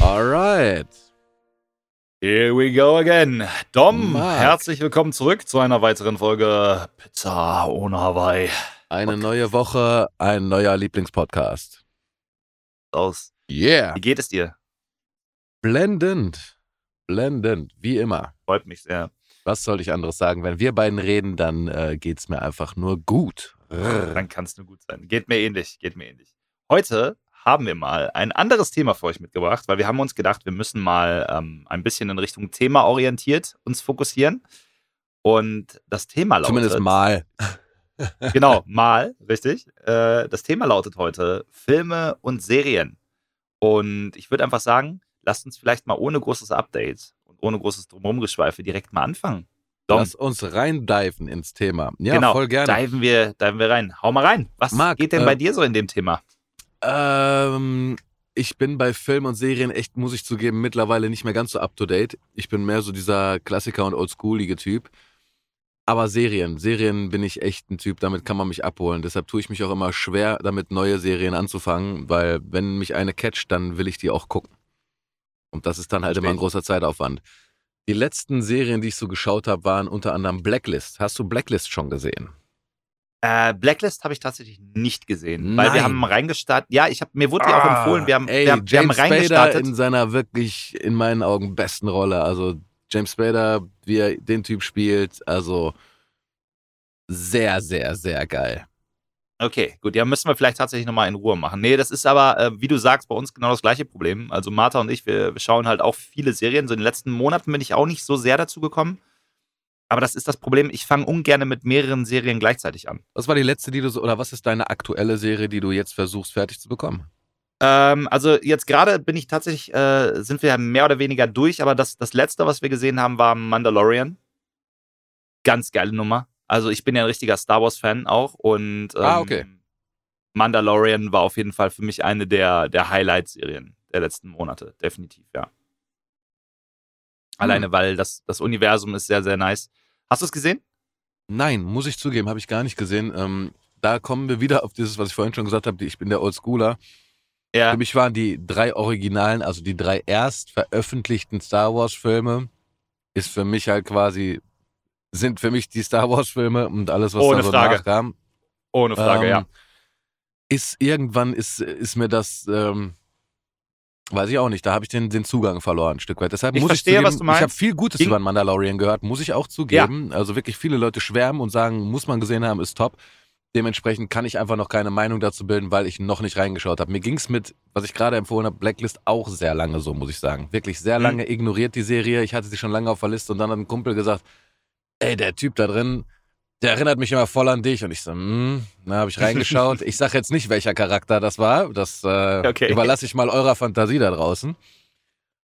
Alright. Here we go again. Dom, Marc. herzlich willkommen zurück zu einer weiteren Folge Pizza ohne Hawaii. Eine neue Woche, ein neuer Lieblingspodcast. Aus. Yeah. Wie geht es dir? Blendend. Blendend, wie immer. Freut mich sehr. Was soll ich anderes sagen? Wenn wir beiden reden, dann äh, geht's mir einfach nur gut. Dann kann es nur gut sein. Geht mir ähnlich, geht mir ähnlich. Heute haben wir mal ein anderes Thema für euch mitgebracht, weil wir haben uns gedacht, wir müssen mal ähm, ein bisschen in Richtung Thema orientiert uns fokussieren. Und das Thema lautet. Zumindest mal. Genau, mal, richtig. Äh, das Thema lautet heute Filme und Serien. Und ich würde einfach sagen, lasst uns vielleicht mal ohne großes Update und ohne großes Drumherumgeschweife direkt mal anfangen. Lass uns reindiven ins Thema. Ja, genau, voll gerne. Diven wir, diven wir rein. Hau mal rein. Was Marc, geht denn äh, bei dir so in dem Thema? Ähm, ich bin bei Film und Serien echt, muss ich zugeben, mittlerweile nicht mehr ganz so up to date. Ich bin mehr so dieser Klassiker und oldschoolige Typ. Aber Serien, Serien bin ich echt ein Typ, damit kann man mich abholen. Deshalb tue ich mich auch immer schwer, damit neue Serien anzufangen, weil wenn mich eine catcht, dann will ich die auch gucken. Und das ist dann halt immer ein großer Zeitaufwand. Die letzten Serien, die ich so geschaut habe, waren unter anderem Blacklist. Hast du Blacklist schon gesehen? Äh, Blacklist habe ich tatsächlich nicht gesehen, weil wir Nein. haben reingestartet. Ja, ich hab, mir wurde die auch Ah, empfohlen. Wir haben, ey, wir haben, wir haben James Spader reingestartet. in seiner wirklich, in meinen Augen, besten Rolle. Also James Spader, wie er den Typ spielt, also sehr, sehr, sehr geil. Okay, gut, ja, müssen wir vielleicht tatsächlich nochmal in Ruhe machen. Nee, das ist aber, äh, wie du sagst, bei uns genau das gleiche Problem. Also Martha und ich, wir, wir schauen halt auch viele Serien. So in den letzten Monaten bin ich auch nicht so sehr dazu gekommen. Aber das ist das Problem, ich fange ungern mit mehreren Serien gleichzeitig an. Was war die letzte, die du so, oder was ist deine aktuelle Serie, die du jetzt versuchst fertig zu bekommen? Ähm, also jetzt gerade bin ich tatsächlich, äh, sind wir mehr oder weniger durch, aber das, das letzte, was wir gesehen haben, war Mandalorian. Ganz geile Nummer. Also ich bin ja ein richtiger Star Wars-Fan auch und ähm, Ah, okay. Mandalorian war auf jeden Fall für mich eine der, der Highlight-Serien der letzten Monate, definitiv, ja. Alleine, weil das, das Universum ist sehr, sehr nice. Hast du es gesehen? Nein, muss ich zugeben, habe ich gar nicht gesehen. Ähm, da kommen wir wieder auf dieses, was ich vorhin schon gesagt habe, ich bin der Oldschooler. Ja. Für mich waren die drei Originalen, also die drei erst veröffentlichten Star Wars Filme, ist für mich halt quasi, sind für mich die Star Wars Filme und alles, was Ohne da so Frage. nachkam. Ohne Frage, ähm, ja. Ist irgendwann, ist, ist mir das, ähm, weiß ich auch nicht, da habe ich den, den Zugang verloren, ein Stück weit. Deshalb Ich muss verstehe, ich zugeben, was du meinst. ich habe viel Gutes Ging- über den Mandalorian gehört, muss ich auch zugeben. Also wirklich viele Leute schwärmen und sagen, muss man gesehen haben, ist top. Dementsprechend kann ich einfach noch keine Meinung dazu bilden, weil ich noch nicht reingeschaut habe. Mir ging es mit, was ich gerade empfohlen habe, Blacklist auch sehr lange so, muss ich sagen. Wirklich sehr Mhm. lange ignoriert die Serie. Ich hatte sie schon lange auf der Liste und dann hat ein Kumpel gesagt, ey, der Typ da drin, der erinnert mich immer voll an dich. Und ich so, hm, na, habe ich reingeschaut. ich sage jetzt nicht, welcher Charakter das war. Das äh, Okay. überlasse ich mal eurer Fantasie da draußen.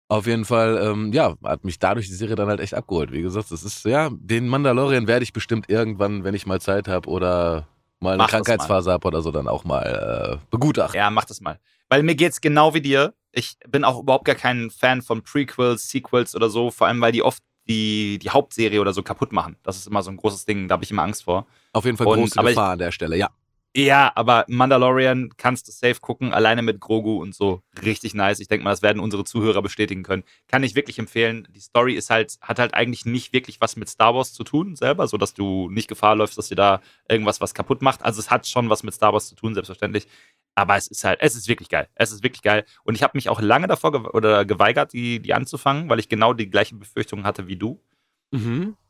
Auf jeden Fall, ähm, ja, hat mich dadurch die Serie dann halt echt abgeholt. Wie gesagt, das ist, ja, den Mandalorian werde ich bestimmt irgendwann, wenn ich mal Zeit habe oder mal eine Mach. Krankheitsphase habe oder so, dann auch mal äh, begutachten. Ja, mach das mal. Weil mir geht's genau wie dir. Ich bin auch überhaupt gar kein Fan von Prequels, Sequels oder so, vor allem weil die oft die, die Hauptserie oder so kaputt machen. Das ist immer so ein großes Ding, da habe ich immer Angst vor. Auf jeden Fall Und- große aber ich- Gefahr an der Stelle, ja. Ja, aber Mandalorian kannst du safe gucken, alleine mit Grogu und so. Richtig nice. Ich denke mal, das werden unsere Zuhörer bestätigen können. Kann ich wirklich empfehlen. Die Story ist halt, hat halt eigentlich nicht wirklich was mit Star Wars zu tun, selber, sodass du nicht Gefahr läufst, dass dir da irgendwas was kaputt macht. Also es hat schon was mit Star Wars zu tun, selbstverständlich. Aber es ist halt, es ist wirklich geil. Es ist wirklich geil. Und ich habe mich auch lange davor ge oder geweigert, die, die anzufangen, weil ich genau die gleichen Befürchtungen hatte wie du.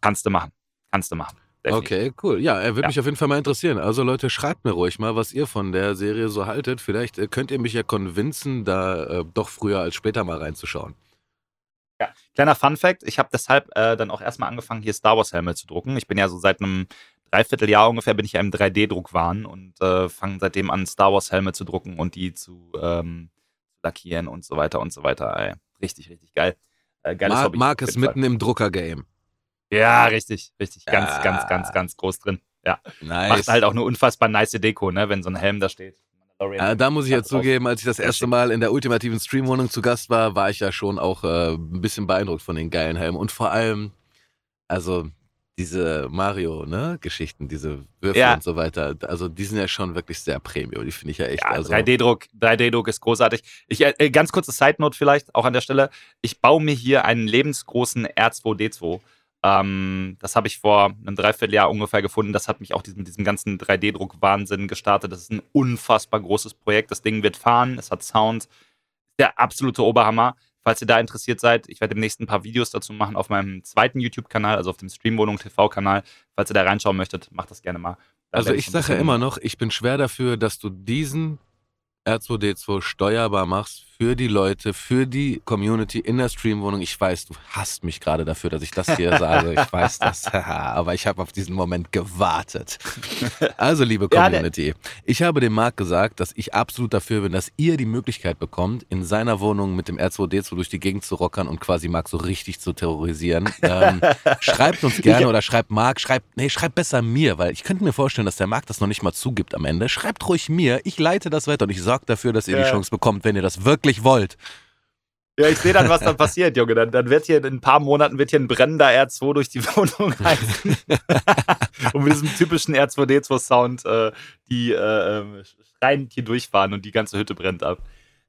Kannst du machen. Kannst du machen. Okay, cool. Ja, er würde Ja. mich auf jeden Fall mal interessieren. Also Leute, schreibt mir ruhig mal, was ihr von der Serie so haltet. Vielleicht äh, könnt ihr mich ja convincen, da äh, doch früher als später mal reinzuschauen. Ja, kleiner Fun Fact: Ich habe deshalb äh, dann auch erstmal angefangen, hier Star Wars Helme zu drucken. Ich bin ja so seit einem Dreivierteljahr ungefähr bin ich ja im 3D-Druckwahn und äh, fange seitdem an, Star Wars Helme zu drucken und die zu ähm, lackieren und so weiter und so weiter. Ey, richtig, richtig geil. Äh, geiles Mar Hobby. Marc auf ist mitten im Drucker-Game. Ja, richtig, richtig. Ganz, Ja. ganz, ganz, ganz groß drin. Ja. Nice. Macht halt auch eine unfassbar nice Deko, ne, wenn so ein Helm da steht. Mandalorian. Äh, da muss ich ja drauf. zugeben, als ich das erste. Mal in der ultimativen Streamwohnung zu Gast war, war ich ja schon auch äh, ein bisschen beeindruckt von den geilen Helmen. Und vor allem, also diese Mario-Geschichten, diese Würfel Ja. und so weiter, also die sind ja schon wirklich sehr Premium. Die finde ich ja echt. Ja, also, 3D-Druck, 3D-Druck ist großartig. Ich, äh, ganz kurze Side-Note vielleicht, auch an der Stelle. Ich baue mir hier einen lebensgroßen R2D2. Ähm, das habe ich vor einem Dreivierteljahr ungefähr gefunden. Das hat mich auch mit diesem ganzen 3D-Druck-Wahnsinn gestartet. Das ist ein unfassbar großes Projekt. Das Ding wird fahren, es hat Sound. Der absolute Oberhammer. Falls ihr da interessiert seid, ich werde demnächst ein paar Videos dazu machen auf meinem zweiten YouTube-Kanal, also auf dem Streamwohnung TV-Kanal. Falls ihr da reinschauen möchtet, macht das gerne mal. Da Also ich sage ja immer noch, ich bin schwer dafür, dass du diesen R2D2 steuerbar machst für die Leute, für die Community in der Streamwohnung. Ich weiß, du hasst mich gerade dafür, dass ich das hier sage. Ich weiß das, aber ich habe auf diesen Moment gewartet. Also, liebe Community, ich habe dem Marc gesagt, dass ich absolut dafür bin, dass ihr die Möglichkeit bekommt, in seiner Wohnung mit dem R2D2 durch die Gegend zu rockern und quasi Marc so richtig zu terrorisieren. Ähm, schreibt uns gerne oder schreibt Marc, schreibt, nee, schreibt besser mir, weil ich könnte mir vorstellen, dass der Marc das noch nicht mal zugibt am Ende. Schreibt ruhig mir, ich leite das weiter und ich sorge dafür, dass ihr die. Chance bekommt, wenn ihr das wirklich wollt. Ja, ich sehe dann, was dann passiert, Junge. Dann, dann wird hier in ein paar Monaten wird hier ein brennender R2 durch die Wohnung heizen. und mit diesem typischen R2D2-Sound äh, die äh, ähm, schreiend hier durchfahren und die ganze Hütte brennt ab.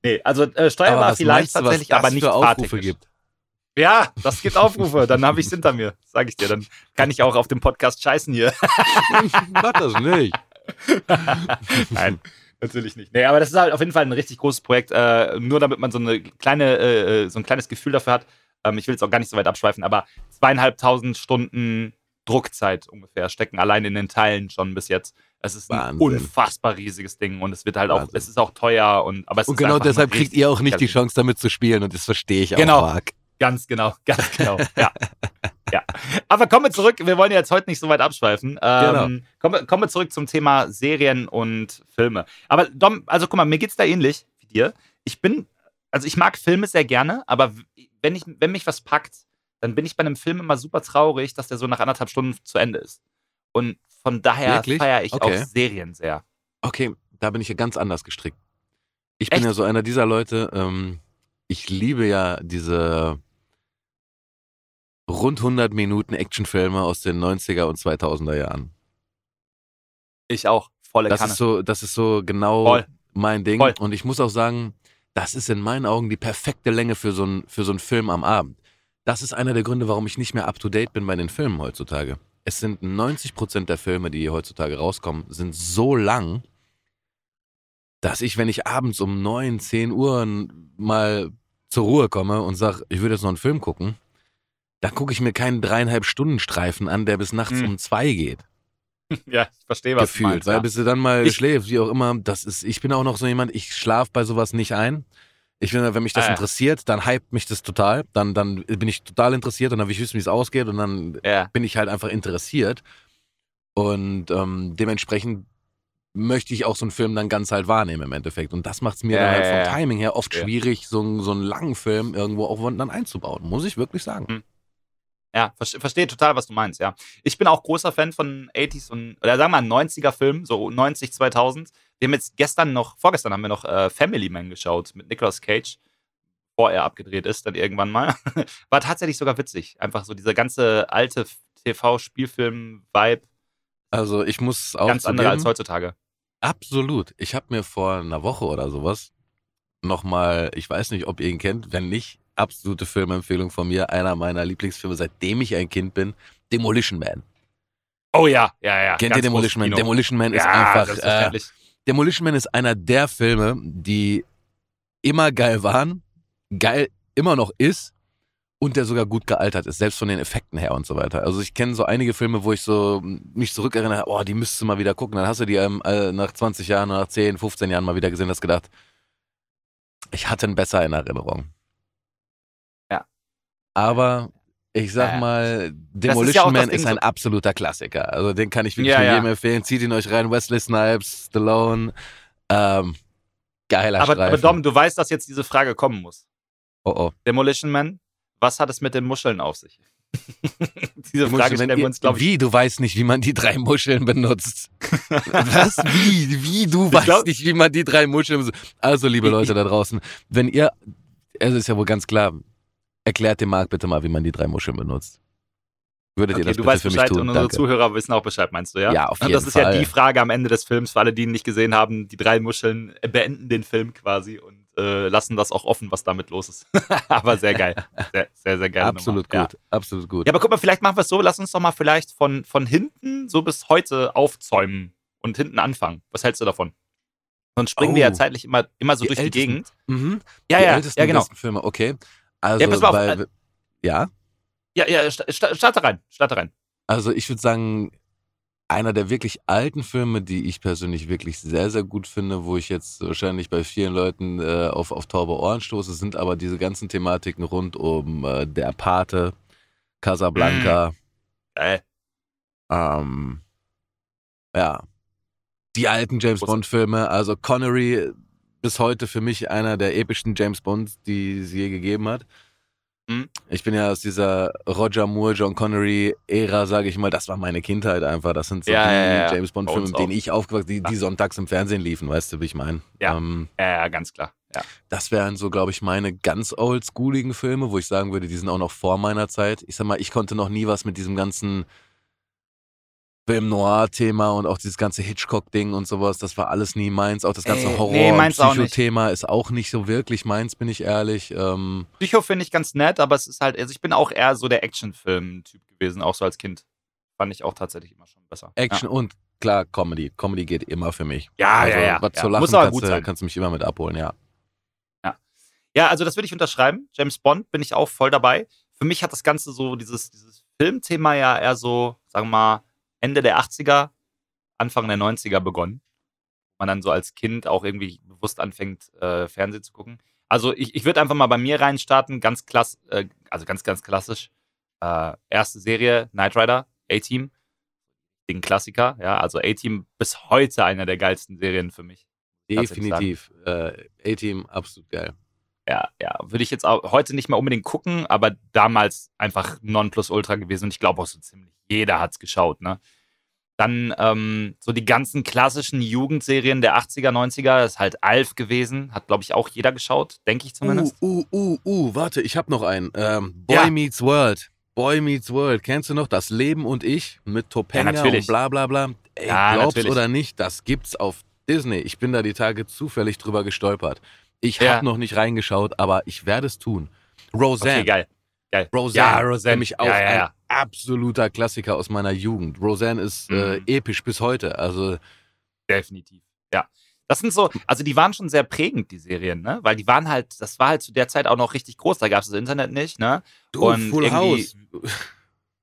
Nee, also äh, steuerbar vielleicht du, tatsächlich, aber nicht Aufrufe gibt? Ja, das gibt Aufrufe. Dann habe ich es hinter mir, sage ich dir. Dann kann ich auch auf dem Podcast scheißen hier. Mach das nicht. Nein, natürlich nicht. Nee, aber das ist halt auf jeden Fall ein richtig großes Projekt. Äh, nur damit man so, eine kleine, äh, so ein kleines Gefühl dafür hat. Ähm, ich will jetzt auch gar nicht so weit abschweifen, aber zweieinhalbtausend Stunden Druckzeit ungefähr stecken allein in den Teilen schon bis jetzt. Es ist ein Wahnsinn. unfassbar riesiges Ding und es wird halt auch, Wahnsinn. es ist auch teuer und aber es Und ist genau deshalb ein kriegt ihr auch nicht die Chance, damit zu spielen und das verstehe ich Genau. auch, Marc. Ganz genau, ganz genau. Ja. ja. Aber kommen wir zurück. Wir wollen ja jetzt heute nicht so weit abschweifen. Ähm, Genau. kommen, wir- kommen wir zurück zum Thema Serien und Filme. Aber Dom, also guck mal, mir geht's da ähnlich wie dir. Ich bin, also ich mag Filme sehr gerne, aber wenn, ich, wenn mich was packt, dann bin ich bei einem Film immer super traurig, dass der so nach anderthalb Stunden zu Ende ist. Und von daher feiere ich Okay. auch Serien sehr. Okay, da bin ich ja ganz anders gestrickt. Ich bin Echt? ja so einer dieser Leute, ähm, ich liebe ja diese rund 100 Minuten Actionfilme aus den 90er und 2000er Jahren. Ich auch. Volle Das Kanne. ist so, das ist so genau Voll. mein Ding. Voll. Und ich muss auch sagen, das ist in meinen Augen die perfekte Länge für so, ein, für so einen Film am Abend. Das ist einer der Gründe, warum ich nicht mehr up to date bin bei den Filmen heutzutage. Es sind 90% der Filme, die heutzutage rauskommen, sind so lang, dass ich, wenn ich abends um 9, 10 Uhr mal zur Ruhe komme und sage, ich würde jetzt noch einen Film gucken, dann gucke ich mir keinen dreieinhalb Stunden Streifen an, der bis nachts Hm. um zwei geht ja, ich verstehe, was gefühlt, du meinst. weil ja. bis du dann mal Ich- schläfst, wie auch immer, das ist, ich bin auch noch so jemand, ich schlafe bei sowas nicht ein. Ich finde, wenn mich das Ah, ja. interessiert, dann hypt mich das total. Dann, dann bin ich total interessiert und dann will ich wissen, wie es ausgeht und dann ja. bin ich halt einfach interessiert. Und ähm, dementsprechend möchte ich auch so einen Film dann ganz halt wahrnehmen im Endeffekt. Und das macht es mir dann halt vom. Timing her oft schwierig, so, einen- so einen langen Film irgendwo auch dann einzubauen, muss ich wirklich sagen. Hm. Ja, verste- verstehe total, was du meinst, ja. Ich bin auch großer Fan von 80s und, oder sagen wir mal 90er Filmen, so 90, 2000. Wir haben jetzt gestern noch, vorgestern haben wir noch äh, Family Man geschaut mit Nicolas Cage, bevor er abgedreht ist, dann irgendwann mal. War tatsächlich sogar witzig. Einfach so dieser ganze alte TV-Spielfilm-Vibe, Also ich muss auch ganz andere als heutzutage. Absolut. Ich habe mir vor einer Woche oder sowas nochmal, ich weiß nicht, ob ihr ihn kennt, wenn nicht, absolute Filmempfehlung von mir, einer meiner Lieblingsfilme, seitdem ich ein Kind bin, Demolition Man. Oh ja, ja, ja. Kennt ihr Demolition Man? Kino. Demolition Man ist ja, einfach, äh, selbstverständlich. Demolition Man ist einer der Filme, die immer geil waren, geil immer noch ist und der sogar gut gealtert ist, selbst von den Effekten her und so weiter. Also ich kenne so einige Filme, wo ich so mich zurückerinnere, oh, die müsstest du mal wieder gucken. Dann hast du die ähm, äh, nach 20 Jahren, nach 10, 15 Jahren mal wieder gesehen, hast gedacht, ich hatte ihn besser in Erinnerung. Aber ich sag ja. mal, Das ist Demolition ja Man ist ein so- absoluter Klassiker. Also den kann ich wirklich Ja, nur ja. jedem empfehlen. Zieht ihn euch rein. Wesley Snipes, Stallone. Ähm, geiler Aber, Streifen. aber Dom, du weißt, dass jetzt diese Frage kommen muss. oh, oh. Demolition Man, was hat es mit den Muscheln auf sich? diese Die Frage Muscheln, stellen wenn wir uns, glaube ich, Wie? Du weißt nicht, wie man die drei Muscheln benutzt. Was? Wie? Wie? Du weißt glaub- nicht, wie man die drei Muscheln benutzt. Also, liebe Leute da draußen, wenn ihr, es ist ja wohl ganz klar, Erklärt dem Marc bitte mal, wie man die drei Muscheln benutzt. Würdet Okay, ihr das du bitte weißt für mich Bescheid tun? und unsere Danke. Zuhörer wissen auch Bescheid, meinst du, ja? Ja, auf Und jeden das ist ja Fall. die Frage am Ende des Films, für alle, die ihn nicht gesehen haben. Die drei Muscheln beenden den Film quasi und äh, lassen das auch offen, was damit los ist. aber sehr geil. Sehr, sehr, sehr geil. Absolut gut, absolut gut. Ja, aber guck mal, vielleicht machen wir es so, lass uns doch mal vielleicht von, von hinten so bis heute aufzäumen und hinten anfangen. Was hältst du davon? Sonst springen wir ja Oh. zeitlich immer, immer so Die durch ältesten- die Gegend. Mhm. Ja, die ja, ältesten ja, genau. Filme, okay. Also, Ja, pass mal auf, bei, äh, ja, Ja, ja, sta- sta- starte rein, starte rein. also ich würde sagen, einer der wirklich alten Filme, die ich persönlich wirklich sehr, sehr gut finde, wo ich jetzt wahrscheinlich bei vielen Leuten äh, auf, auf taube Ohren stoße, sind aber diese ganzen Thematiken rund um äh, Der Pate, Casablanca, Geil. ähm, ja, die alten James Bond-Filme, also Connery bis heute für mich einer der epischsten James Bonds, die es je gegeben hat. Mhm. Ich bin ja aus dieser Roger Moore, John Connery-Ära, sage ich mal, das war meine Kindheit einfach. Das sind so Ja, die ja, ja. James Bond-Filme, Bei uns mit denen ich aufgewachsen die, die sonntags im Fernsehen liefen, weißt du, wie ich meine? Ja. Ähm, ja, ganz klar. Ja. das wären so, glaube ich, meine ganz oldschooligen Filme, wo ich sagen würde, die sind auch noch vor meiner Zeit. Ich sag mal, ich konnte noch nie was mit diesem ganzen Film Noir-Thema und auch dieses ganze Hitchcock-Ding und sowas, das war alles nie meins. Auch das ganze Ey, nee, Horror- auch nicht. Psycho-Thema ist auch nicht so wirklich meins, bin ich ehrlich. Ähm, Psycho finde ich ganz nett, aber es ist halt, also ich bin auch eher so der Actionfilm-Typ gewesen, auch so als Kind. Fand ich auch tatsächlich immer schon besser. Action und klar, Comedy. Comedy geht immer für mich. Ja, also, ja, ja. Was ja. zu lachen Muss aber kannst, gut du- sein. kannst du mich immer mit abholen, ja. Ja, also das würde ich unterschreiben. James Bond bin ich auch voll dabei. Für mich hat das Ganze so, dieses, dieses Filmthema ja eher so, sagen wir mal, Ende der 80er, Anfang der 90er begonnen. Man dann so als Kind auch irgendwie bewusst anfängt, äh, Fernsehen zu gucken. Also ich, ich würde einfach mal bei mir reinstarten, ganz klass, äh, also ganz, ganz klassisch. Äh, erste Serie, Knight Rider, A-Team. Den Klassiker, ja, also A-Team bis heute einer der geilsten Serien für mich. Definitiv. Äh, A-Team, absolut geil. Ja, ja, würde ich jetzt auch heute nicht mehr unbedingt gucken, aber damals einfach Nonplusultra gewesen und ich glaube auch so ziemlich jeder hat's geschaut, ne? Dann ähm, so die ganzen klassischen Jugendserien der 80er, 90er, das ist halt Alf gewesen, hat glaube ich auch jeder geschaut, denke ich zumindest. Uh, uh, uh, uh, warte, ich hab noch einen. Ähm, Boy Ja. Meets World. Boy Meets World. Kennst du noch das Leben und ich mit Topanga Ja, und bla bla bla? Ey, Ja, glaub's natürlich. oder nicht, das gibt's auf Disney. Ich bin da die Tage zufällig drüber gestolpert. Ich Ja. hab noch nicht reingeschaut, aber ich werde es tun. Roseanne. Okay, geil. Geil. Roseanne. Ja, Roseanne. Mich auch Ja, ja, ja. ein absoluter Klassiker aus meiner Jugend. Roseanne ist äh, Mhm. episch bis heute. Also Definitiv. Ja. Das sind so, also die waren schon sehr prägend, die Serien, ne? Weil die waren halt, das war halt zu der Zeit auch noch richtig groß, da gab es das Internet nicht, ne? du, Und Full House.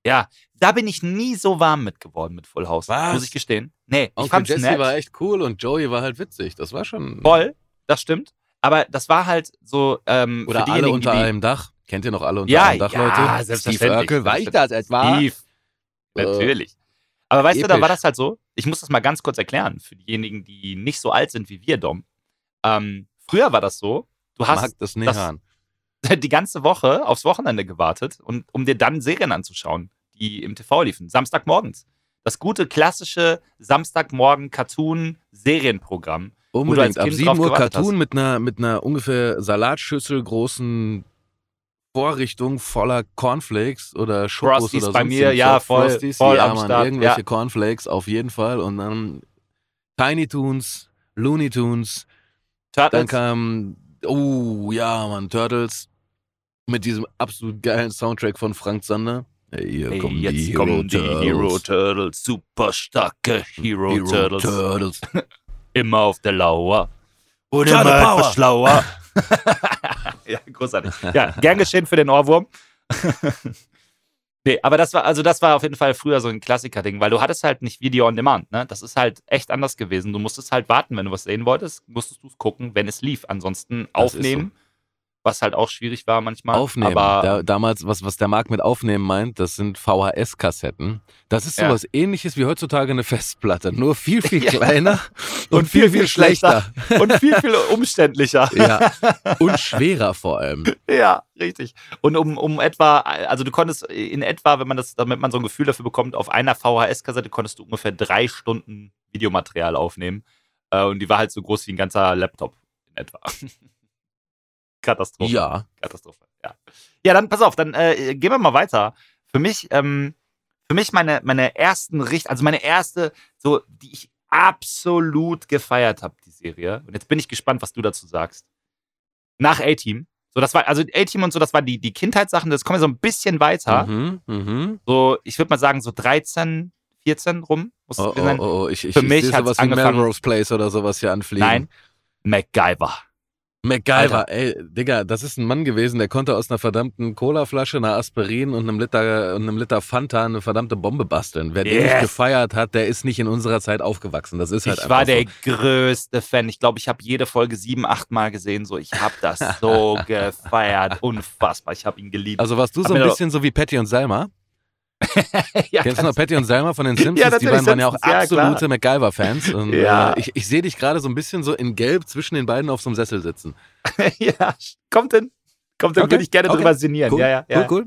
Ja, da bin ich nie so warm mit geworden mit Full House. Was? Muss ich gestehen. Nee, ich Onkel fand's Jesse nett. war echt cool und Joey war halt witzig. Das war schon. Voll, das stimmt. Aber das war halt so, ähm, Oder alle unter die, einem Dach. Kennt ihr noch alle unter Ja, einem Dach, ja, Leute? Steve selbstverständlich, Urkel, war ich das etwa? Steve. Äh, Natürlich. Aber weißt du, da episch. war das halt so. Ich muss das mal ganz kurz erklären für diejenigen, die nicht so alt sind wie wir, Dom. Ähm, früher war das so, du hast mag das nicht das- hören. die ganze Woche aufs Wochenende gewartet, und, um dir dann Serien anzuschauen, die im TV liefen. Samstagmorgens. Das gute, klassische Samstagmorgen-Cartoon-Serienprogramm. Unbedingt. Ab Kind 7 drauf Uhr Cartoon mit einer, mit einer ungefähr Salatschüssel großen Vorrichtung voller Cornflakes oder Schokos Frosties oder bei sonst mir, ja, voll- Frosties, voll ja, am Mann, Start, irgendwelche ja. Cornflakes auf jeden Fall und dann Tiny Toons, Looney Tunes, dann Turtles. kam, oh ja, Mann, Turtles mit diesem absolut geilen Soundtrack von Frank Zander. Hey, hier Hey, kommen jetzt die Hero kommen die Turtles. Hero Turtles, super starke Hero, Hero Turtles. Turtles. Immer auf der Lauer. Und Turtle immer Power. etwas schlauer. ja, großartig. Ja, gern geschehen für den Ohrwurm. nee, aber das war, also das war auf jeden Fall früher so ein Klassiker-Ding, weil du hattest halt nicht Video on Demand, ne? Das ist halt echt anders gewesen. Du musstest halt warten, wenn du was sehen wolltest, musstest du es gucken, wenn es lief. Ansonsten aufnehmen, was halt auch schwierig war manchmal. Aufnehmen. Aber da, damals, was, was der Marc mit Aufnehmen meint, das sind VHS-Kassetten. Das ist Ja. sowas ähnliches wie heutzutage eine Festplatte, nur viel, viel Ja. kleiner und, Und viel, viel schlechter. und viel, viel umständlicher. ja. Und schwerer vor allem. Ja, richtig. Und um, um etwa, also du konntest in etwa, wenn man das, damit man so ein Gefühl dafür bekommt, auf einer VHS-Kassette konntest du ungefähr drei Stunden Videomaterial aufnehmen. Äh, und die war halt so groß wie ein ganzer Laptop in etwa. Katastrophe. Ja. Katastrophe, ja. Ja, dann pass auf, dann äh, gehen wir mal weiter. Für mich, ähm, für mich meine, meine ersten Richt, also meine erste, so, die ich absolut gefeiert habe, die Serie. Und jetzt bin ich gespannt, was du dazu sagst. Nach A-Team. So, das war, also A-Team und so, das waren die, die Kindheitssachen, das kommen wir so ein bisschen weiter. Mhm, mhm. So, ich würde mal sagen, so 13, 14 rum. Muss Oh, sein. oh, oh, ich, ich, Für ich mich hat's sowas wie Melrose Place oder sowas hier anfliegen. Nein, MacGyver. MacGyver, ey, Digga, das ist ein Mann gewesen, der konnte aus einer verdammten Colaflasche, einer Aspirin und einem Liter, und einem Liter Fanta eine verdammte Bombe basteln. Wer den nicht Yes. gefeiert hat, der ist nicht in unserer Zeit aufgewachsen. Das ist halt Ich war der so. größte Fan. Ich glaube, ich habe jede Folge sieben, acht Mal gesehen. So, ich habe das so gefeiert. Unfassbar. Ich habe ihn geliebt. Also warst du Hab so ein bisschen so wie Patty und Selma? ja, Kennst du noch Patty und Selma von den Simpsons? Ja, die beiden waren ja auch ja, absolute MacGyver-Fans. Und Ja. äh, ich, ich sehe dich gerade so ein bisschen so in Gelb zwischen den beiden auf so einem Sessel sitzen. ja, kommt hin. Kommt hin, Okay, würde ich gerne okay. drüber sinnieren. Cool, Ja, ja, ja. cool, cool.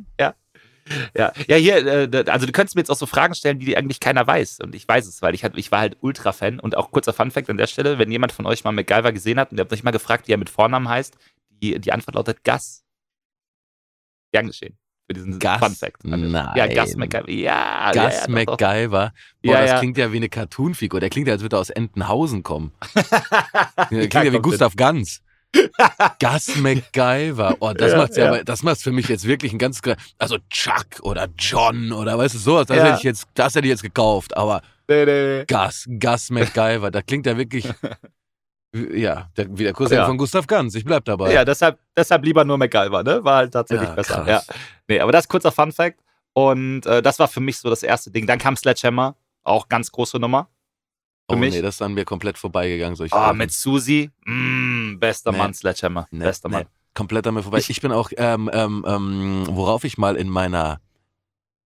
Ja, ja hier, äh, also du könntest mir jetzt auch so Fragen stellen, die eigentlich keiner weiß. Und ich weiß es, weil ich, halt, ich war halt Ultra-Fan. Und auch kurzer Fun-Fact an der Stelle, wenn jemand von euch mal MacGyver gesehen hat und ihr habt euch mal gefragt, wie er mit Vornamen heißt, die, die Antwort lautet Gus. Gern geschehen. Für diesen Gus? Fun-Fact. Nein. Ja, Gus MacGyver. Ja, Gus ja. MacGyver. Boah, Ja, das ja. klingt ja wie eine Cartoonfigur. Der klingt ja, als würde er aus Entenhausen kommen. Der klingt ja wie Gustav Ganz. Gus MacGyver. Oh, das Ja, macht's ja, aber das macht's für mich jetzt wirklich ein ganz also Chuck oder John oder weißt du sowas, das Ja. hätte ich jetzt das hätte ich jetzt gekauft, aber Nee, nee, nee. Gus, Gus MacGyver, da klingt ja wirklich ja, der, wie der Cousin Ja. von Gustav Ganz. Ich bleib dabei. Ja, deshalb, deshalb lieber nur MacGyver, ne? War halt tatsächlich Ja, besser. krass. Ja. Nee, aber das ist kurzer Fun Fact. Und äh, das war für mich so das erste Ding. Dann kam Sledgehammer, auch ganz große Nummer. oh für mich. nee, das ist an mir komplett vorbeigegangen, Ah, Sachen. mit Susi, mm, bester Nee. Mann, Sledgehammer. Nee, bester nee, Mann. komplett an mir vorbei. Ich, bin auch, ähm, ähm, ähm, worauf ich mal in meiner,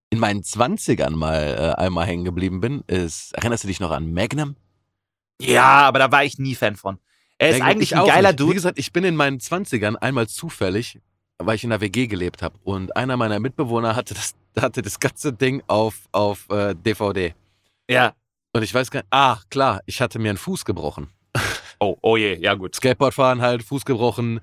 in meinen Zwanzigern mal äh, einmal hängen geblieben bin, ist, erinnerst du dich noch an Magnum? Ja, aber da war ich nie Fan von. Er ist Magnum, eigentlich ich ein geiler nicht. Wie Dude. gesagt, ich bin in meinen Zwanzigern einmal zufällig, weil ich in der WG gelebt habe und einer meiner Mitbewohner hatte das, hatte das ganze Ding auf, auf äh, DVD. Ja. Und ich weiß gar nicht, ah, klar, ich hatte mir einen Fuß gebrochen. Oh, oh je, ja gut. Skateboard fahren halt, Fuß gebrochen,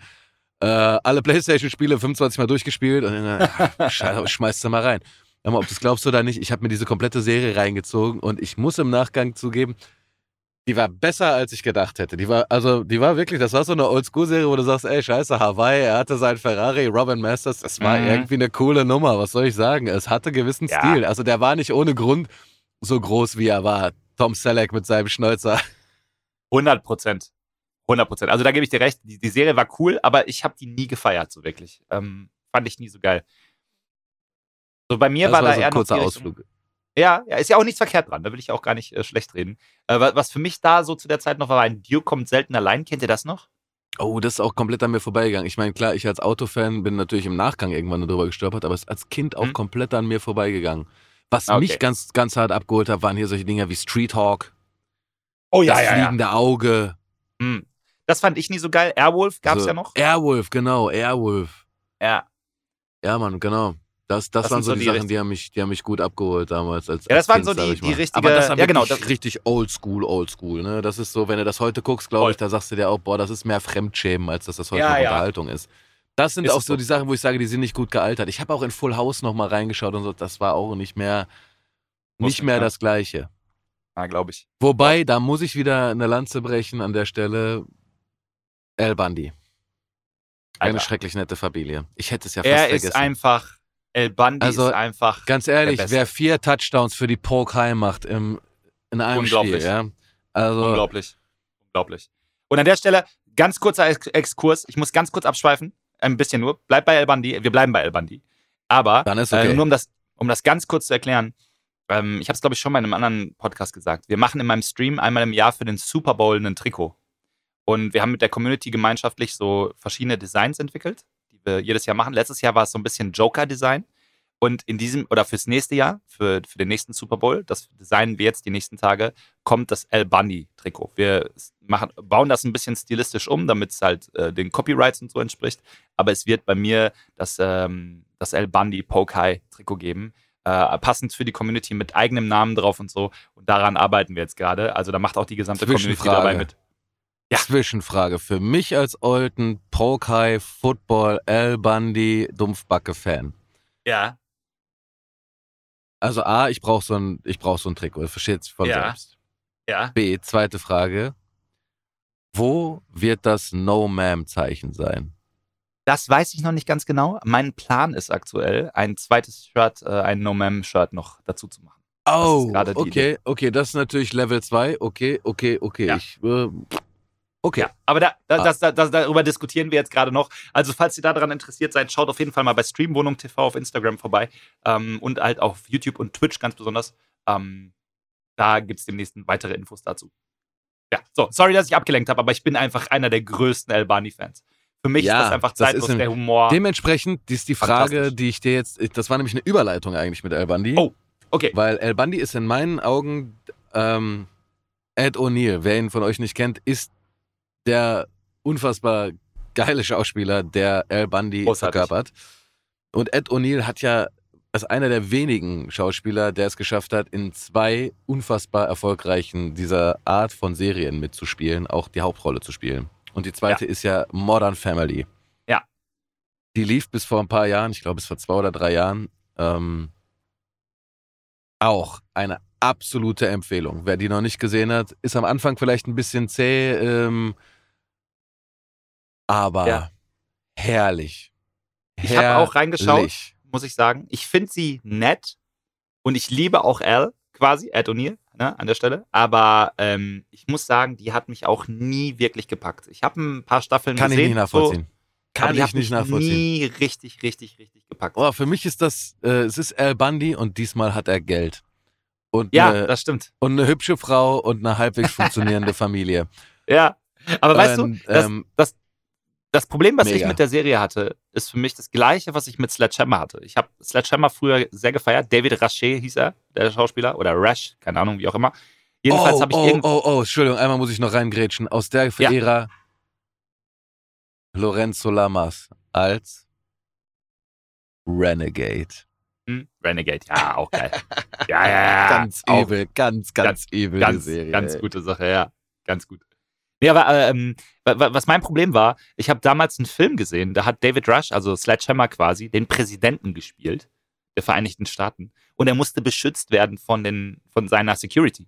äh, alle Playstation-Spiele 25 Mal durchgespielt und dann, äh, schmeißt du mal rein. Mal, ob du es glaubst oder nicht, ich habe mir diese komplette Serie reingezogen und ich muss im Nachgang zugeben, die war besser, als ich gedacht hätte. Die war, also, die war wirklich, das war so eine Oldschool-Serie, wo du sagst, ey, scheiße, Hawaii, er hatte seinen Ferrari, Robin Masters, das war Mhm. irgendwie eine coole Nummer, was soll ich sagen? Es hatte gewissen Ja. Stil. Also, der war nicht ohne Grund so groß, wie er war. Tom Selleck mit seinem Schnäuzer. 100 Prozent. 100 Prozent. Also da gebe ich dir recht. Die, die Serie war cool, aber ich habe die nie gefeiert, so wirklich. Ähm, fand ich nie so geil. So bei mir Das war, war da so eher ein noch kurzer die Richtung- Ausflug. Ja, ja, ist ja auch nichts verkehrt dran. Da will ich auch gar nicht äh, schlecht reden. Äh, wa- was für mich da so zu der Zeit noch war, war ein Duke kommt selten allein. Kennt ihr das noch? Oh, das ist auch komplett an mir vorbeigegangen. Ich meine, klar, ich als Autofan bin natürlich im Nachgang irgendwann darüber gestolpert, aber es ist als Kind auch Mhm. komplett an mir vorbeigegangen. Was Okay. mich ganz, ganz hart abgeholt hat, waren hier solche Dinge wie Street Hawk, Oh das fliegende Auge. Hm. Das fand ich nie so geil. Airwolf gab es so ja noch. Airwolf, genau, Airwolf. Ja. Ja, Mann, genau. Das, das, Das waren so die die Sachen, die haben, mich, die haben mich gut abgeholt damals. Als, Ja, als das waren kind, so die- die mal. richtige- Aber das war ja, genau, das- richtig oldschool, oldschool. Ne? Das ist so, wenn du das heute guckst, glaube ich, da sagst du dir auch, boah, das ist mehr Fremdschämen, als dass das heute Ja, ja. Unterhaltung ist. Das sind Ist auch so so. die Sachen, wo ich sage, die sind nicht gut gealtert. Ich habe auch in Full House noch mal reingeschaut und so, das war auch nicht mehr, Muss nicht mehr das Gleiche. Ja, glaube ich. Wobei, da muss ich wieder eine Lanze brechen an der Stelle. El Bundy. Eine Alter. schrecklich nette Familie. Ich hätte es ja fast Er vergessen. ist einfach, El Bundy Also, ist einfach Ganz ehrlich, wer vier Touchdowns für die Polk High macht im, in einem Unglaublich. Spiel, ja. Also, unglaublich. Unglaublich. Und an der Stelle, ganz kurzer Ex Exkurs. Ich muss ganz kurz abschweifen. Ein bisschen nur. Bleib bei El Bundy. Wir bleiben bei El Bundy. Aber Dann ist okay. äh, nur um das, um das ganz kurz zu erklären. Ähm, ich habe es, glaube ich, schon mal in einem anderen Podcast gesagt. Wir machen in meinem Stream einmal im Jahr für den Super Bowl ein Trikot. Und wir haben mit der Community gemeinschaftlich so verschiedene Designs entwickelt, jedes Jahr machen. Letztes Jahr war es so ein bisschen Joker-Design. Und in diesem, oder fürs nächste Jahr, für, für den nächsten Super Bowl, das designen wir jetzt die nächsten Tage, kommt das El Bundy-Trikot. Wir machen, bauen das ein bisschen stilistisch um, damit es halt äh, den Copyrights und so entspricht. Aber es wird bei mir das, ähm, das El Bundy Pokai-Trikot geben. Äh, passend für die Community mit eigenem Namen drauf und so. Und daran arbeiten wir jetzt gerade. Also da macht auch die gesamte Community dabei mit. Ja. Zwischenfrage. Für mich als Olten Polk High Football El Bundy Dumpfbacke-Fan. Ja. Also A, ich brauche so ein, ich brauche so ein Trikot. Das versteht sich von Ja. selbst. Ja. B, zweite Frage. Wo wird das No-Ma'am-Zeichen sein? Das weiß ich noch nicht ganz genau. Mein Plan ist aktuell, ein zweites Shirt, äh, ein No-Ma'am-Shirt noch dazu zu machen. Oh, okay, okay, das ist natürlich Level 2. Okay, okay, okay. Ja. Ich, äh, okay. Ja, aber da, da, Ah. das, da, das, darüber diskutieren wir jetzt gerade noch. Also, falls ihr daran interessiert seid, schaut auf jeden Fall mal bei Streamwohnung TV auf Instagram vorbei ähm, und halt auf YouTube und Twitch ganz besonders. Ähm, da gibt es demnächst weitere Infos dazu. Ja, so, sorry, dass ich abgelenkt habe, aber ich bin einfach einer der größten Albani-Fans. Für mich Ja, ist das einfach das zeitlos, ist ein- der Humor. Dementsprechend, ist die Frage, die ich dir jetzt, das war nämlich eine Überleitung eigentlich mit El Bandi. Oh. Okay, Weil El Bandi ist in meinen Augen ähm, Ed O'Neill. Wer ihn von euch nicht kennt, ist der unfassbar geile Schauspieler, der El Bandi Großartig. verkörpert. Und Ed O'Neill hat ja als einer der wenigen Schauspieler, der es geschafft hat, in zwei unfassbar erfolgreichen dieser Art von Serien mitzuspielen, auch die Hauptrolle zu spielen. Und die zweite ist ja Modern Family. Ja. Die lief bis vor ein paar Jahren, ich glaube bis vor zwei oder drei Jahren. Ähm, auch eine absolute Empfehlung. Wer die noch nicht gesehen hat, ist am Anfang vielleicht ein bisschen zäh, ähm, aber Ja. herrlich. Ich habe auch reingeschaut. Muss ich sagen. Ich finde sie nett und ich liebe auch Al, quasi, Ed O'Neill, ne, an der Stelle. Aber ähm, ich muss sagen, die hat mich auch nie wirklich gepackt. Ich habe ein paar Staffeln Kann ich gesehen. nicht nachvollziehen. So, Kann ich nicht mich nachvollziehen. nie richtig, richtig, richtig gepackt. Oh, für mich ist das, äh, es ist Al Bundy und diesmal hat er Geld. Und, ja, eine, das stimmt. und eine hübsche Frau und eine halbwegs funktionierende Familie. Ja. Aber weißt du, Und, das, ähm, das Problem, was ich mega. mit der Serie hatte, ist für mich das gleiche, was ich mit Sledgehammer hatte. Ich habe Sledgehammer früher sehr gefeiert. David Rasche hieß er, der Schauspieler. Oder Rash, keine Ahnung, wie auch immer. Jedenfalls oh, habe ich oh, oh, oh, Entschuldigung, einmal muss ich noch reingrätschen. Aus der Ja. Ära Lorenzo Lamas als Renegade. Hm, Renegade, ja, auch geil. ja, ja, ja. Ganz übel, ganz, ganz, übel ganz, Serie. ganz gute Sache, ja. Ganz gut. Nee, aber ähm, wa- wa- was mein Problem war, ich habe damals einen Film gesehen, da hat David Rush, also Sledgehammer quasi, den Präsidenten gespielt der Vereinigten Staaten und er musste beschützt werden von, den, von seiner Security.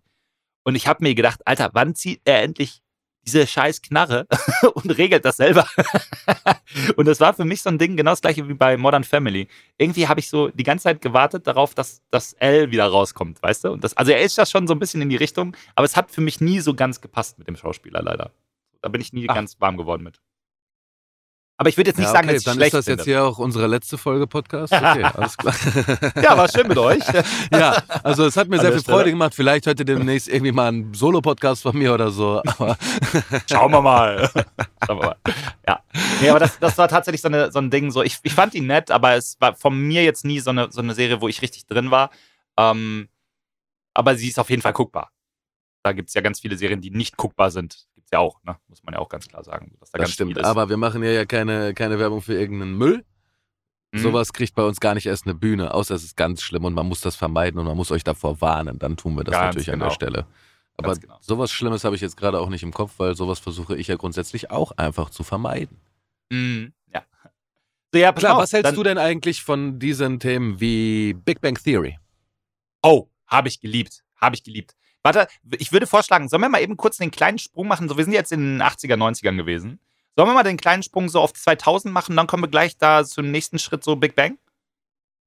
Und ich habe mir gedacht, Alter, wann zieht er endlich diese scheiß Knarre und regelt das selber? und das war für mich so ein Ding, genau das gleiche wie bei Modern Family. Irgendwie habe ich so die ganze Zeit gewartet darauf, dass das L wieder rauskommt, weißt du? Und das, also er ist das schon so ein bisschen in die Richtung, aber es hat für mich nie so ganz gepasst mit dem Schauspieler leider. Da bin ich nie Ach. ganz warm geworden mit. Aber ich würde jetzt nicht Ja, sagen, okay, dass ich dann schlecht ist das finde. jetzt hier auch unsere letzte Folge Podcast. Okay, alles klar. Ja, war schön mit euch. ja, also es hat mir An sehr viel Freude gemacht. Vielleicht hört ihr demnächst irgendwie mal einen Solo-Podcast von mir oder so. Aber Schauen wir mal. Schauen wir mal. Ja. Nee, aber das, das war tatsächlich so, eine, so ein Ding. So, ich, ich fand ihn nett, aber es war von mir jetzt nie so eine, so eine Serie, wo ich richtig drin war. Ähm, aber sie ist auf jeden Fall guckbar. Da gibt es ja ganz viele Serien, die nicht guckbar sind. Ja auch, ne? muss man ja auch ganz klar sagen. Dass da das ganz stimmt. Aber wir machen ja keine, keine Werbung für irgendeinen Müll. Mhm. Sowas kriegt bei uns gar nicht erst eine Bühne, außer es ist ganz schlimm und man muss das vermeiden und man muss euch davor warnen. Dann tun wir das Ganz natürlich an genau. der Stelle. Aber genau. sowas Schlimmes habe ich jetzt gerade auch nicht im Kopf, weil sowas versuche ich ja grundsätzlich auch einfach zu vermeiden. Mhm. Ja. So, ja, Klar, auf, was hältst du denn eigentlich von diesen Themen wie Big Bang Theory? Oh, habe ich geliebt. Habe ich geliebt. Warte, ich würde vorschlagen, sollen wir mal eben kurz den kleinen Sprung machen? So, wir sind jetzt in den 80er, 90ern gewesen. Sollen wir mal den kleinen Sprung so auf 2000 machen? Dann kommen wir gleich da zum nächsten Schritt, so Big Bang.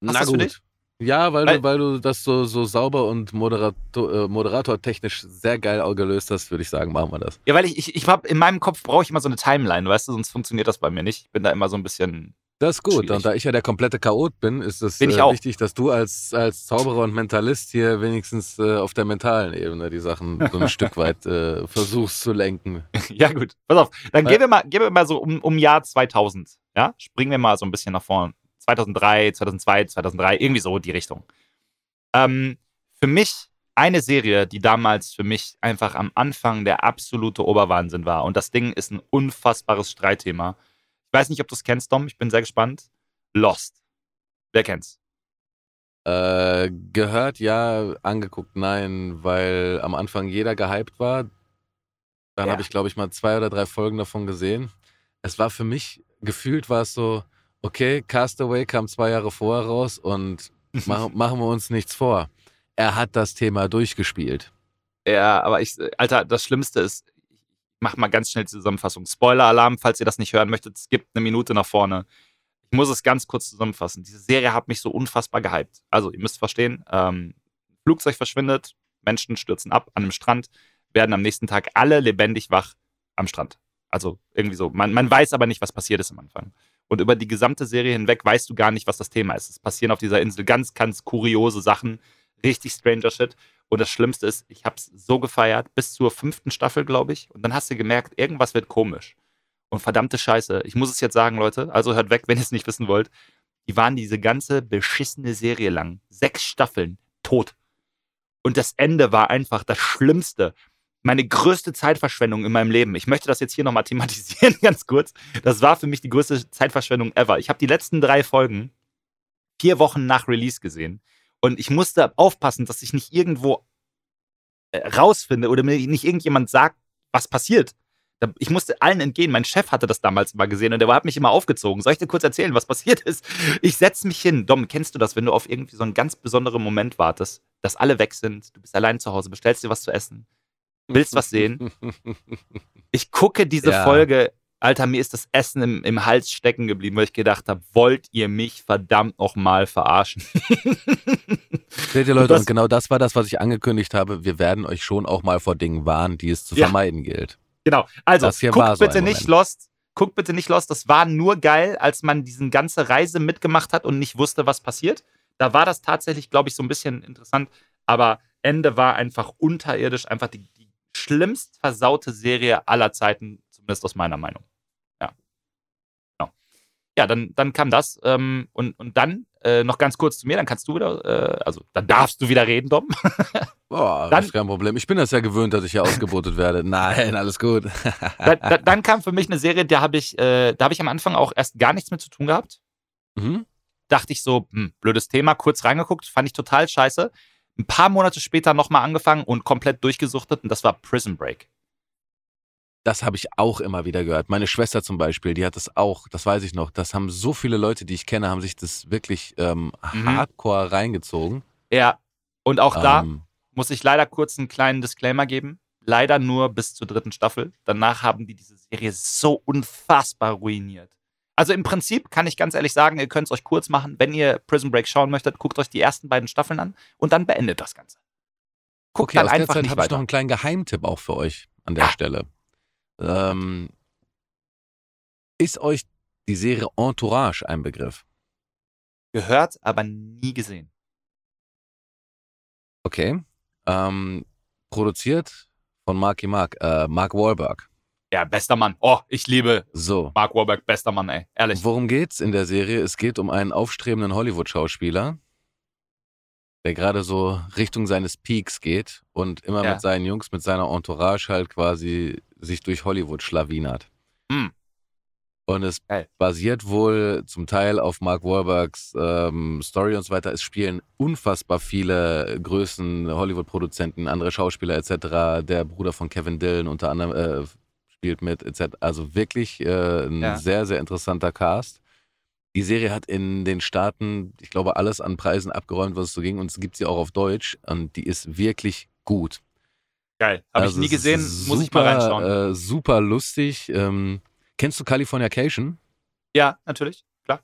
Das für dich? Ja, weil, Weil- du, weil du das so, so sauber und moderator, äh, moderatortechnisch sehr geil gelöst hast, würde ich sagen, machen wir das. Ja, weil ich, ich, ich habe in meinem Kopf brauche ich immer so eine Timeline, weißt du, sonst funktioniert das bei mir nicht. Ich bin da immer so ein bisschen. Das ist gut. Schwierig. Und da ich ja der komplette Chaot bin, ist es Bin äh, wichtig, dass du als, als Zauberer und Mentalist hier wenigstens äh, auf der mentalen Ebene die Sachen so ein Stück weit äh, versuchst zu lenken. ja, gut. Pass auf. Dann gehen wir mal, gehen wir mal so um, um Jahr 2000. Ja, springen wir mal so ein bisschen nach vorne. 2003, 2002, 2003, irgendwie so die Richtung. Ähm, für mich eine Serie, die damals für mich einfach am Anfang der absolute Oberwahnsinn war. Und das Ding ist ein unfassbares Streitthema. Ich weiß nicht, ob du es kennst, Dom. Ich bin sehr gespannt. Lost. Wer kennt's? Äh, gehört ja, angeguckt nein, weil am Anfang jeder gehypt war. Dann Ja. habe ich, glaube ich, mal zwei oder drei Folgen davon gesehen. Es war für mich, gefühlt war es so, okay, Castaway kam zwei Jahre vorher raus und Machen, machen wir uns nichts vor. Er hat das Thema durchgespielt. Ja, aber ich, Alter, das Schlimmste ist, ich mach mal ganz schnell die Zusammenfassung. Spoiler-Alarm, falls ihr das nicht hören möchtet, es gibt eine Minute nach vorne. Ich muss es ganz kurz zusammenfassen. Diese Serie hat mich so unfassbar gehypt. Also, ihr müsst verstehen, ähm, Flugzeug verschwindet, Menschen stürzen ab an einem Strand, werden am nächsten Tag alle lebendig wach am Strand. Also irgendwie so. Man, man weiß aber nicht, was passiert ist am Anfang. Und über die gesamte Serie hinweg weißt du gar nicht, was das Thema ist. Es passieren auf dieser Insel ganz, ganz kuriose Sachen. Richtig stranger Shit. Und das Schlimmste ist, ich habe es so gefeiert, bis zur fünften Staffel, glaube ich. Und dann hast du gemerkt, irgendwas wird komisch. Und verdammte Scheiße. Ich muss es jetzt sagen, Leute. Also hört weg, wenn ihr es nicht wissen wollt. Die waren diese ganze beschissene Serie lang. Sechs Staffeln. Tot. Und das Ende war einfach das Schlimmste. Meine größte Zeitverschwendung in meinem Leben. Ich möchte das jetzt hier nochmal thematisieren, ganz kurz. Das war für mich die größte Zeitverschwendung ever. Ich habe die letzten drei Folgen vier Wochen nach Release gesehen. Und ich musste aufpassen, dass ich nicht irgendwo äh, rausfinde oder mir nicht irgendjemand sagt, was passiert. Ich musste allen entgehen. Mein Chef hatte das damals mal gesehen und der hat mich immer aufgezogen. Soll ich dir kurz erzählen, was passiert ist? Ich setze mich hin. Dom, kennst du das, wenn du auf irgendwie so einen ganz besonderen Moment wartest, dass alle weg sind, du bist allein zu Hause, bestellst dir was zu essen, willst was sehen? Ich gucke diese ja. Folge Alter, mir ist das Essen im, im Hals stecken geblieben, weil ich gedacht habe, wollt ihr mich verdammt nochmal verarschen? Seht ihr Leute, und, und, genau das war das, was ich angekündigt habe. Wir werden euch schon auch mal vor Dingen warnen, die es zu ja. vermeiden gilt. Genau. Also, guckt bitte so nicht Lost. Guckt bitte nicht Lost. Das war nur geil, als man diese ganze Reise mitgemacht hat und nicht wusste, was passiert. Da war das tatsächlich, glaube ich, so ein bisschen interessant. Aber Ende war einfach unterirdisch, einfach die, die schlimmst versaute Serie aller Zeiten, zumindest aus meiner Meinung ja, dann, dann kam das. Ähm, und, und dann äh, noch ganz kurz zu mir, dann kannst du wieder, äh, also dann darfst du wieder reden, Dom. Boah, das ist kein Problem. Ich bin das ja gewöhnt, dass ich hier ausgebotet werde. Nein, alles gut. da, da, dann kam für mich eine Serie, da habe ich, äh, da habe ich am Anfang auch erst gar nichts mit zu tun gehabt. Mhm. Dachte ich so, hm, blödes Thema, kurz reingeguckt, fand ich total scheiße. Ein paar Monate später nochmal angefangen und komplett durchgesuchtet und das war Prison Break. Das habe ich auch immer wieder gehört. Meine Schwester zum Beispiel, die hat das auch, das weiß ich noch. Das haben so viele Leute, die ich kenne, haben sich das wirklich ähm, mhm. hardcore reingezogen. Ja, und auch da ähm, muss ich leider kurz einen kleinen Disclaimer geben. Leider nur bis zur dritten Staffel. Danach haben die diese Serie so unfassbar ruiniert. Also im Prinzip kann ich ganz ehrlich sagen, ihr könnt es euch kurz machen. Wenn ihr Prison Break schauen möchtet, guckt euch die ersten beiden Staffeln an und dann beendet das Ganze. Guckt okay, dann aus einfach der Zeit habe ich noch einen kleinen Geheimtipp auch für euch an der ja. Stelle. Ähm, ist euch die Serie Entourage ein Begriff? Gehört, aber nie gesehen. Okay. Ähm, produziert von Marky Mark, äh, Mark Wahlberg. Ja, bester Mann. Oh, ich liebe so. Mark Wahlberg, bester Mann, ey. Ehrlich. Worum geht's in der Serie? Es geht um einen aufstrebenden Hollywood-Schauspieler, der gerade so Richtung seines Peaks geht und immer ja. mit seinen Jungs, mit seiner Entourage halt quasi sich durch Hollywood schlawinert. Mm. Und es Geil. basiert wohl zum Teil auf Mark Wahlbergs ähm, Story und so weiter. Es spielen unfassbar viele Größen, Hollywood-Produzenten, andere Schauspieler etc. Der Bruder von Kevin Dillon unter anderem äh, spielt mit etc. Also wirklich äh, ein ja. sehr, sehr interessanter Cast. Die Serie hat in den Staaten, ich glaube, alles an Preisen abgeräumt, was es so ging. Und es gibt sie auch auf Deutsch. Und die ist wirklich gut. Geil. Habe also ich nie gesehen, muss ich mal reinschauen. Äh, super lustig. Ähm, kennst du Californication? Ja, natürlich, klar.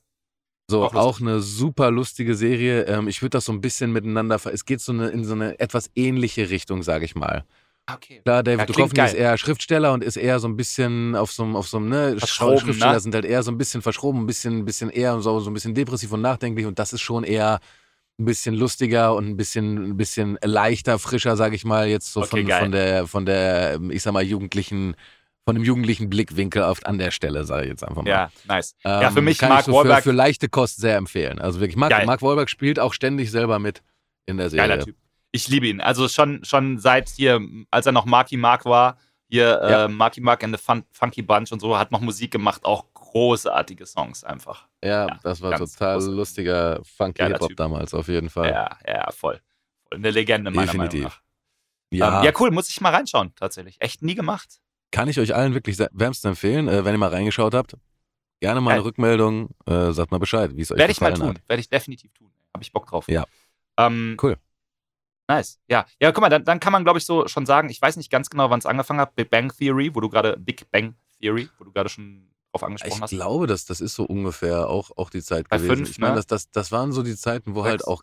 So, auch, auch eine super lustige Serie. Ähm, ich würde das so ein bisschen miteinander, es geht so eine, in so eine etwas ähnliche Richtung, sage ich mal. Ah, okay. Klar, David ja, Duchovny ist eher Schriftsteller und ist eher so ein bisschen auf so einem, auf so einem, ne, Schriftsteller ne? sind halt eher so ein bisschen verschroben, ein bisschen, ein bisschen eher so, so ein bisschen depressiv und nachdenklich und das ist schon eher ein bisschen lustiger und ein bisschen, ein bisschen leichter, frischer, sage ich mal, jetzt so okay, von, von der, von der, ich sag mal, jugendlichen, von dem jugendlichen Blickwinkel oft an der Stelle, sage ich jetzt einfach mal. Ja, nice. Ähm, ja, für mich kann Mark ich so Wahlberg für, für, leichte Kost sehr empfehlen. Also wirklich, Mark, Mark Wahlberg spielt auch ständig selber mit in der Serie. Geiler Typ. Ich liebe ihn. Also schon, schon seit hier, als er noch Marky Mark war, hier ja. äh, Marky Mark and the Fun Funky Bunch und so, hat noch Musik gemacht, auch großartige Songs einfach. Ja, ja das war total großartig. lustiger Funky Hip-Hop damals, auf jeden Fall. Ja, ja, voll. Eine Legende meiner Definitiv. Meinung nach. Ja. Ähm, ja, cool, muss ich mal reinschauen, tatsächlich. Echt nie gemacht. Kann ich euch allen wirklich wärmstens empfehlen, äh, wenn ihr mal reingeschaut habt. Gerne mal eine Rückmeldung, äh, sagt mal Bescheid, wie es euch Werde ich mal tun, werde ich definitiv tun. Habe ich Bock drauf. Ja. Ähm, Cool. Nice. Ja, ja, guck mal, dann, dann kann man, glaube ich, so schon sagen, ich weiß nicht ganz genau, wann es angefangen hat. Big Bang Theory, wo du gerade, Big Bang Theory, wo du gerade schon drauf angesprochen Ich hast. glaube, dass das ist so ungefähr auch, auch die Zeit Bei gewesen. fünf, ich meine, ne? das, das, das waren so die Zeiten, wo Sechs. halt auch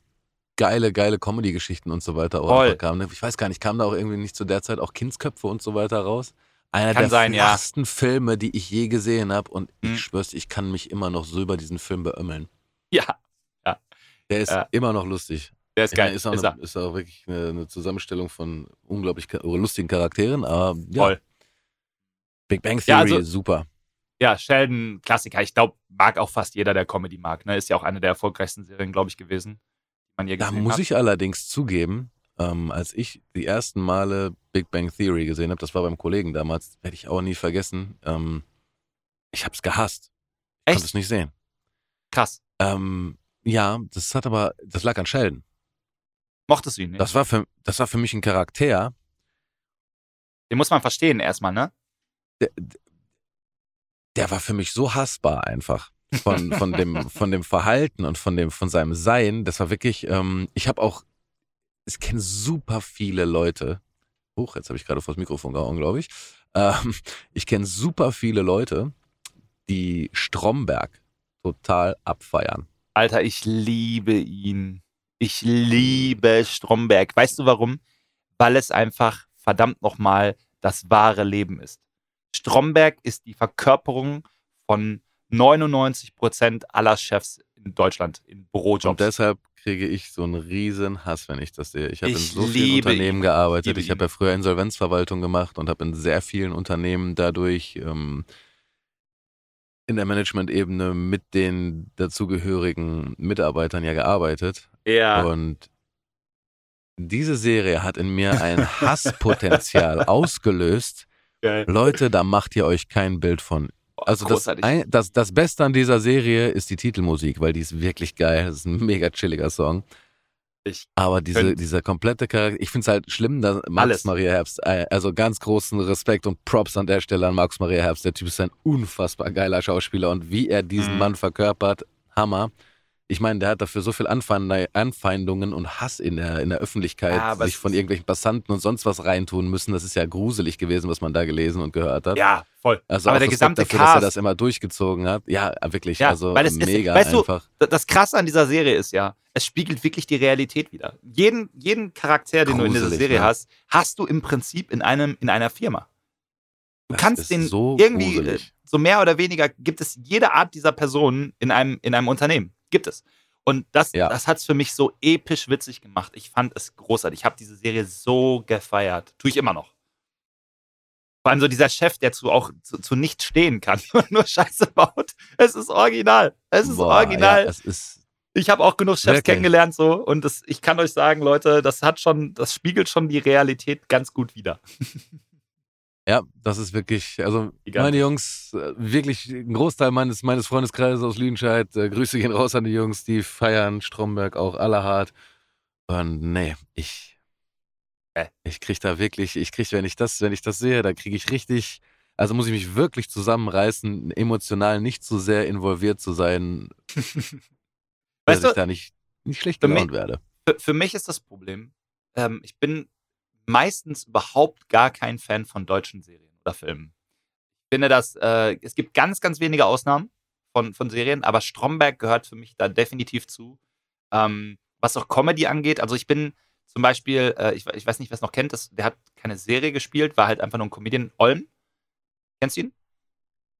geile, geile Comedy-Geschichten und so weiter auch kamen. ne? Ich weiß gar nicht, kam da auch irgendwie nicht zu der Zeit auch Kindsköpfe und so weiter raus? Einer Kann der sein, ja. Filme, die ich je gesehen habe und Mhm. ich schwör's, ich kann mich immer noch so über diesen Film beömmeln. Ja, Der ist Ja. immer noch lustig. Der ist geil. Ist auch, Ist eine, ist auch wirklich eine, eine Zusammenstellung von unglaublich lustigen Charakteren, aber ja, Voll. Big Bang Ja, Theory, also- super. Ja, Sheldon, Klassiker. Ich glaube, mag auch fast jeder, der Comedy mag. Ne? Ist ja auch eine der erfolgreichsten Serien, glaube ich, gewesen, die man je Da gesehen muss hat. ich allerdings zugeben, ähm, als ich die ersten Male Big Bang Theory gesehen habe, das war beim Kollegen damals, werde ich auch nie vergessen, ähm, ich habe es gehasst. Ich konnte es nicht sehen. Krass. Ähm, ja, das hat aber, das lag an Sheldon. Mochtest du ihn? Ne? Das war für, das war für mich ein Charakter, Den muss man verstehen erstmal, ne? der, der war für mich so hassbar einfach. Von, von, dem, von dem Verhalten und von, dem, von seinem Sein. Das war wirklich, ähm, ich habe auch, ich kenne super viele Leute. Huch, jetzt habe ich gerade vors Mikrofon gehauen, glaube ich. Ähm, ich kenne super viele Leute, die Stromberg total abfeiern. Alter, ich liebe ihn. Ich liebe Stromberg. Weißt du warum? Weil es einfach verdammt nochmal das wahre Leben ist. Stromberg ist die Verkörperung von 99% aller Chefs in Deutschland in Und Bürojobs. deshalb kriege ich so einen riesen Hass, wenn ich das sehe. Ich habe in Ich so vielen Unternehmen ihn. gearbeitet. Liebe Ich habe ja früher Insolvenzverwaltung gemacht und habe in sehr vielen Unternehmen dadurch ähm, in der Management-Ebene mit den dazugehörigen Mitarbeitern ja gearbeitet. Ja. Und diese Serie hat in mir ein Hasspotenzial ausgelöst. Geil. Leute, da macht ihr euch kein Bild von. Also das, ein, das, das Beste an dieser Serie ist die Titelmusik, weil die ist wirklich geil. Das ist ein mega chilliger Song. Ich Aber diese, dieser komplette Charakter, ich finde es halt schlimm, dass Max Alles. Maria Herbst, äh, also ganz großen Respekt und Props an der Stelle an Max Maria Herbst. Der Typ ist ein unfassbar geiler Schauspieler und wie er diesen Mhm. Mann verkörpert, Hammer. Ich meine, der hat dafür so viel Anfeindungen und Hass in der, in der Öffentlichkeit, Ja, sich von ist- irgendwelchen Passanten und sonst was reintun müssen. Das ist ja gruselig gewesen, was man da gelesen und gehört hat. ja, voll. Also aber der gesamte dafür, dass er Cast. das immer durchgezogen hat. Ja, wirklich. Ja, also weil es ist- mega weißt du, einfach. D- Das Krasse an dieser Serie ist ja, es spiegelt wirklich die Realität wieder. Jeden, jeden Charakter, den du in dieser Gruselig, Serie ne? hast, hast du im Prinzip in, einem, in einer Firma. Du Das kannst ist den so irgendwie, äh, gruselig. so mehr oder weniger, gibt es jede Art dieser Personen in einem, in einem Unternehmen. Gibt es. Und das, Ja. das hat es für mich so episch witzig gemacht. Ich fand es großartig. Ich habe diese Serie so gefeiert. Tue ich immer noch. Vor allem so dieser Chef, der zu auch zu, zu nichts stehen kann und nur Scheiße baut. Es ist original. Es ist Boah, original. Ja, es ist Ich habe auch genug Chefs Wirklich? kennengelernt so und das, ich kann euch sagen, Leute, das hat schon, das spiegelt schon die Realität ganz gut wider. Ja, das ist wirklich, also Gigantisch. meine Jungs, äh, wirklich ein Großteil meines, meines Freundeskreises aus Lüdenscheid, äh, Grüße gehen raus an die Jungs, die feiern Stromberg auch allerhart. Und nee, ich, Äh. ich krieg da wirklich, ich krieg, wenn ich das, wenn ich das sehe, da kriege ich richtig, also muss ich mich wirklich zusammenreißen, emotional nicht zu sehr involviert zu sein, dass Weißt ich du, da nicht, nicht schlecht gelaunt werde. für, für mich ist das Problem, ähm, ich bin meistens überhaupt gar kein Fan von deutschen Serien oder Filmen. Ich finde, dass äh, es gibt ganz, ganz wenige Ausnahmen von, von Serien, aber Stromberg gehört für mich da definitiv zu. Ähm, was auch Comedy angeht, also ich bin zum Beispiel, äh, ich, ich weiß nicht, wer es noch kennt, das, der hat keine Serie gespielt, war halt einfach nur ein Comedian. Olm, kennst du ihn?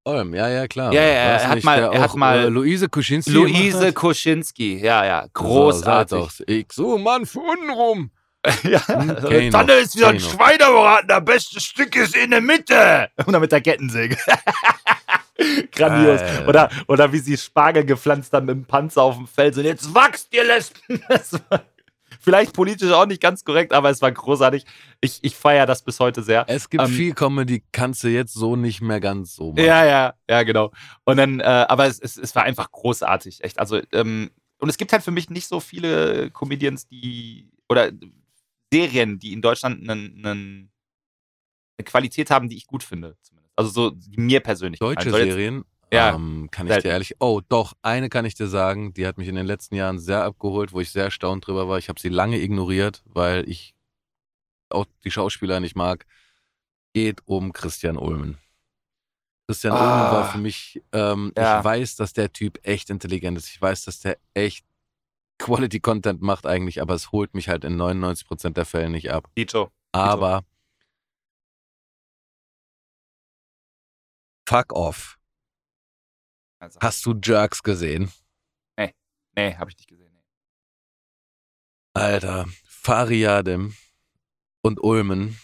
Olm, ja, ja, klar. Ja, ja, das er hat nicht mal- er hat auch, mal- äh, Luise Kuschinski Luise hat? Koschinski, ja, ja, So, großartig. doch, ich so Mann für unten rum. Ja, Hm, kenn ich Tanne ist wieder ein ich noch. Schweinebraten, das beste Stück ist in der Mitte. Und dann mit der Kettensäge. Grandios. Oder, oder wie sie Spargel gepflanzt haben mit dem Panzer auf dem Feld. Und jetzt wachst ihr Lesben. Vielleicht politisch auch nicht ganz korrekt, aber es war großartig. Ich, ich feiere das bis heute sehr. Es gibt Ähm, viel Comedy, kannst du jetzt so nicht mehr ganz so machen. Ja, ja, ja, genau. Und dann, äh, aber es, es, es war einfach großartig, echt. Also, ähm, und es gibt halt für mich nicht so viele Comedians, die, oder Serien, die in Deutschland einen, eine Qualität haben, die ich gut finde, zumindest. Also so, die mir persönlich Deutsche jetzt- Serien Ja, ähm, kann ich selten. dir ehrlich. Oh, doch, eine kann ich dir sagen, die hat mich in den letzten Jahren sehr abgeholt, wo ich sehr erstaunt drüber war. Ich habe sie lange ignoriert, weil ich auch die Schauspieler nicht mag. Geht um Christian Ulmen. Christian Ah. Ulmen war für mich, ähm, Ja. ich weiß, dass der Typ echt intelligent ist. Ich weiß, dass der echt Quality Content macht eigentlich, aber es holt mich halt in 99% der Fälle nicht ab. Dito. Aber fuck off. Also, Hast du Jerks gesehen? nee, habe ich nicht gesehen. Nee. Alter, Fariadim und Ulmen.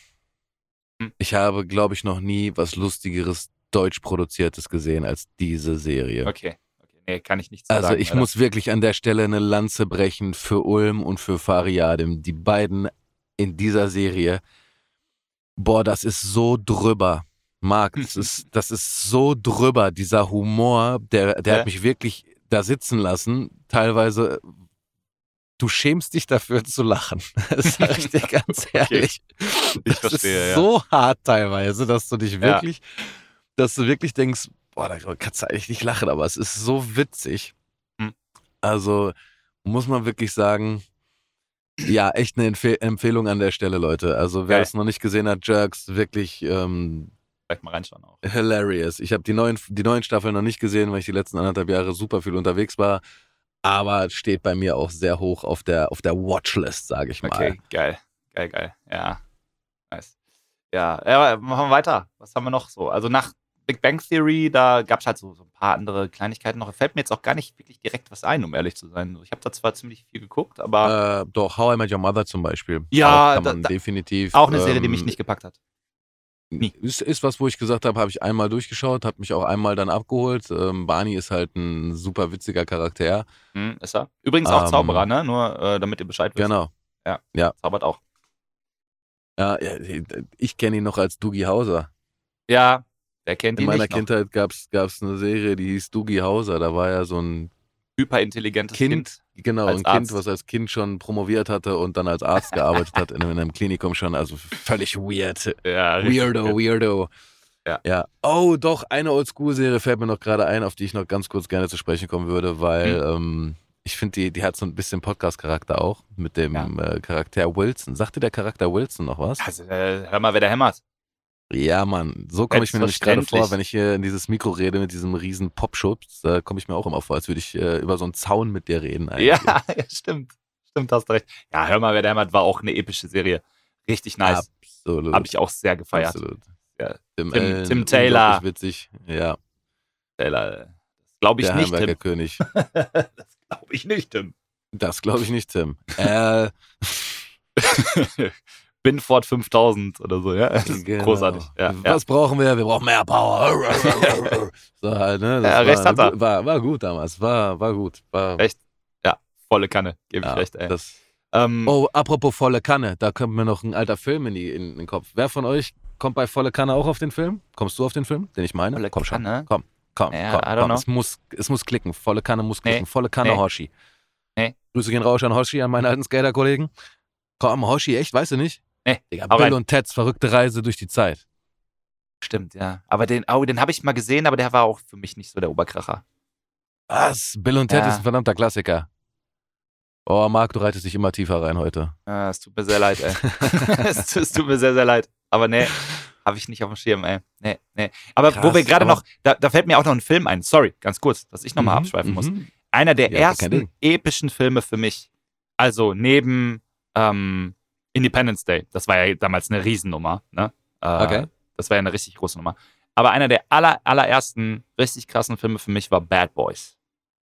Hm. Ich habe, glaube ich, noch nie was Lustigeres deutsch produziertes gesehen als diese Serie. Okay. Okay. Nee, kann ich nicht Also sagen. ich leider. muss wirklich an der Stelle eine Lanze brechen für Ulm und für Fariadim. Die beiden in dieser Serie. Boah, das ist so drüber. Marc, das ist, das ist so drüber, dieser Humor, der, der Ja. hat mich wirklich da sitzen lassen. Teilweise, du schämst dich dafür zu lachen. Das sag ich dir ganz ehrlich. Ich Das verstehe, ist ja. so hart teilweise, dass du dich Ja. wirklich, dass du wirklich denkst, boah, da kannst du eigentlich nicht lachen, aber es ist so witzig. Hm. Also muss man wirklich sagen, ja, echt eine Empfehl Empfehlung an der Stelle, Leute. Also wer es noch nicht gesehen hat, Jerks, wirklich ähm, Vielleicht mal reinschauen auch. hilarious. Ich habe die neuen, die neuen Staffeln noch nicht gesehen, weil ich die letzten anderthalb Jahre super viel unterwegs war. Aber steht bei mir auch sehr hoch auf der, auf der Watchlist, sage ich mal. Okay, geil. Geil, geil. Ja. Nice. Ja, ja, machen wir weiter. Was haben wir noch so? Also nach Big Bang Theory, da gab es halt so, so ein paar andere Kleinigkeiten noch. Fällt mir jetzt auch gar nicht wirklich direkt was ein, um ehrlich zu sein. Ich habe da zwar ziemlich viel geguckt, aber Äh, doch, How I Met Your Mother zum Beispiel. Ja, da- da- definitiv. auch eine Serie, die mich ähm, nicht gepackt hat. nie. Ist, ist was, wo ich gesagt habe, habe ich einmal durchgeschaut, hat mich auch einmal dann abgeholt. Ähm, Barney ist halt ein super witziger Charakter. Hm, ist er? Übrigens auch Ähm, Zauberer, ne? Nur äh, damit ihr Bescheid wisst. Genau. Zaubert auch. Ja, ja, ich kenne ihn noch als Doogie Hauser. Ja, der kennt In meiner. Kindheit gab es eine Serie, die hieß Doogie Hauser. Da war ja so ein Hyperintelligentes Kind, Kind. genau, ein Kind, Arzt. was als Kind schon promoviert hatte und dann als Arzt gearbeitet hat in, einem Klinikum schon. Also völlig weird. Ja, Weirdo, weirdo. Ja. ja. Oh, doch, eine Oldschool-Serie fällt mir noch gerade ein, auf die ich noch ganz kurz gerne zu sprechen kommen würde, weil Hm. ähm, ich finde, die, die hat so ein bisschen Podcast-Charakter auch mit dem Ja. äh, Charakter Wilson. Sagt dir der Charakter Wilson noch was? Also, äh, hör mal, wer da hämmert. Ja, Mann, so komme ich mir nämlich gerade vor, wenn ich hier in dieses Mikro rede mit diesem riesen Popschutz, da komme ich mir auch immer vor, als würde ich äh, über so einen Zaun mit dir reden. Eigentlich. Ja, ja, stimmt. Stimmt, hast recht. Ja, hör mal, wer da hämmert, war auch eine epische Serie. Richtig nice. Absolut. Habe ich auch sehr gefeiert. Absolut. Ja. Tim, Tim- Tim Taylor. witzig. Ja, Taylor, Das glaube ich der nicht, Tim. König. das glaube ich nicht, Tim. Das glaube ich nicht, Tim. Äh, Binford 5000 oder so, ja. Das ist genau. großartig. Ja, ja. Was brauchen wir? Wir brauchen mehr Power. so halt, ne? Das Ja, war, recht hat er. War, war gut damals. War, war gut. War, Recht. Ja, volle Kanne, gebe ich ja, recht, ey. Das, Ähm, oh, apropos volle Kanne, da kommt mir noch ein alter Film in, die, in den Kopf. Wer von euch kommt bei volle Kanne auch auf den Film? Kommst du auf den Film, den ich meine? Volle komm schon. Kanne? Komm, komm, Ja, komm. Komm. Es, muss, es muss klicken. Volle Kanne muss klicken. Nee. Volle Kanne Nee. Hoshi. Nee. Grüße gehen raus an Hoshi, an meinen alten Skater-Kollegen. Komm, Hoshi, echt? Weißt du nicht? Nee. Digga, Hau Bill und Teds verrückte Reise durch die Zeit. Stimmt, ja. Aber den, oh, den habe ich mal gesehen, aber der war auch für mich nicht so der Oberkracher. Was? Bill und Ted Ja. ist ein verdammter Klassiker. Oh, Marc, du reitest dich immer tiefer rein heute. Ah, es tut mir sehr leid, ey. es, es tut mir sehr, sehr leid. Aber nee, habe ich nicht auf dem Schirm, ey. Nee, nee. Aber wo Krass, wir gerade noch, da, da fällt mir auch noch ein Film ein. Sorry, ganz kurz, dass ich nochmal Mhm, abschweifen muss. mhm. Einer der Ja, ersten epischen Filme für mich. Also neben ähm, Independence Day. Das war ja damals eine Riesennummer. Ne? Äh, Okay. Das war ja eine richtig große Nummer. Aber einer der aller, allerersten richtig krassen Filme für mich war Bad Boys.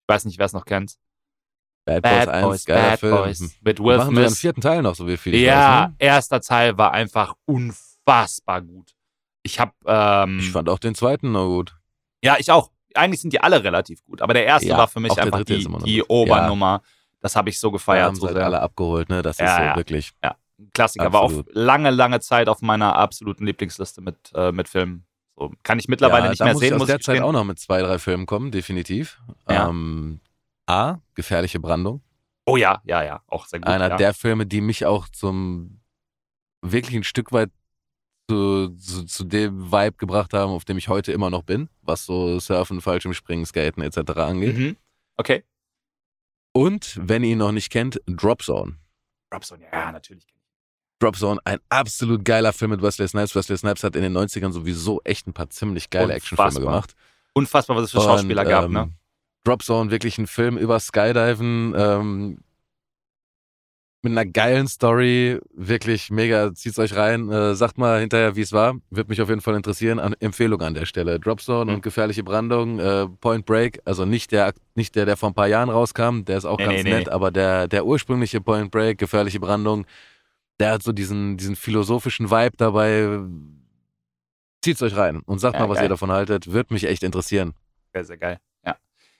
Ich weiß nicht, wer es noch kennt. Bad, Bad Boys 1, Boys, geiler Bad Film. Boys. Mit Wir Will machen einen Smith. vierten Teil noch, so wie viel Ja, weiß. Ne? erster Teil war einfach unfassbar gut. Ich habe, ähm, Ich fand auch den zweiten noch gut. ja, ich auch. Eigentlich sind die alle relativ gut, aber der erste Ja, war für mich einfach die, ist die. Obernummer. Das habe ich so gefeiert. haben So halt sehr. alle abgeholt, ne? Das ist Ja, so ja. Klassiker. War auch Absolut. lange, lange Zeit auf meiner absoluten Lieblingsliste mit, äh, mit Filmen. So, kann ich mittlerweile ja, nicht mehr muss sehen, ich aus muss der ich Zeit auch noch mit zwei, drei Filmen kommen, definitiv. Ja. Ähm, A, gefährliche Brandung. Oh ja, ja, ja. Auch sehr gut. Einer ja. der Filme, die mich auch zum wirklich ein Stück weit zu, zu, zu dem Vibe gebracht haben, auf dem ich heute immer noch bin, was so Surfen, Fallschirmspringen, Skaten etc. angeht. Mhm. Okay. Und wenn ihr ihn noch nicht kennt, Drop Zone. Robson, ja, natürlich. Drop Zone, ein absolut geiler Film mit Wesley Snipes. Wesley Snipes hat in den 90ern sowieso echt ein paar ziemlich geile Unfassbar. Actionfilme gemacht. Unfassbar, was es für Schauspieler Und, gab, ähm, ne? Drop Zone, wirklich ein Film über Skydiven, ähm, mit einer geilen Story, wirklich mega, zieht's euch rein, äh, sagt mal hinterher, wie es war, wird mich auf jeden Fall interessieren, an, Empfehlung an der Stelle. Drop Zone Mhm. und Gefährliche Brandung, äh, Point Break, also nicht der, nicht der, der vor ein paar Jahren rauskam, der ist auch Nee, ganz nee, nee. nett, aber der, der ursprüngliche Point Break, Gefährliche Brandung, der hat so diesen, diesen philosophischen Vibe dabei, zieht's euch rein und sagt Ja, mal, was geil. ihr davon haltet, wird mich echt interessieren. Sehr, sehr geil. Ja.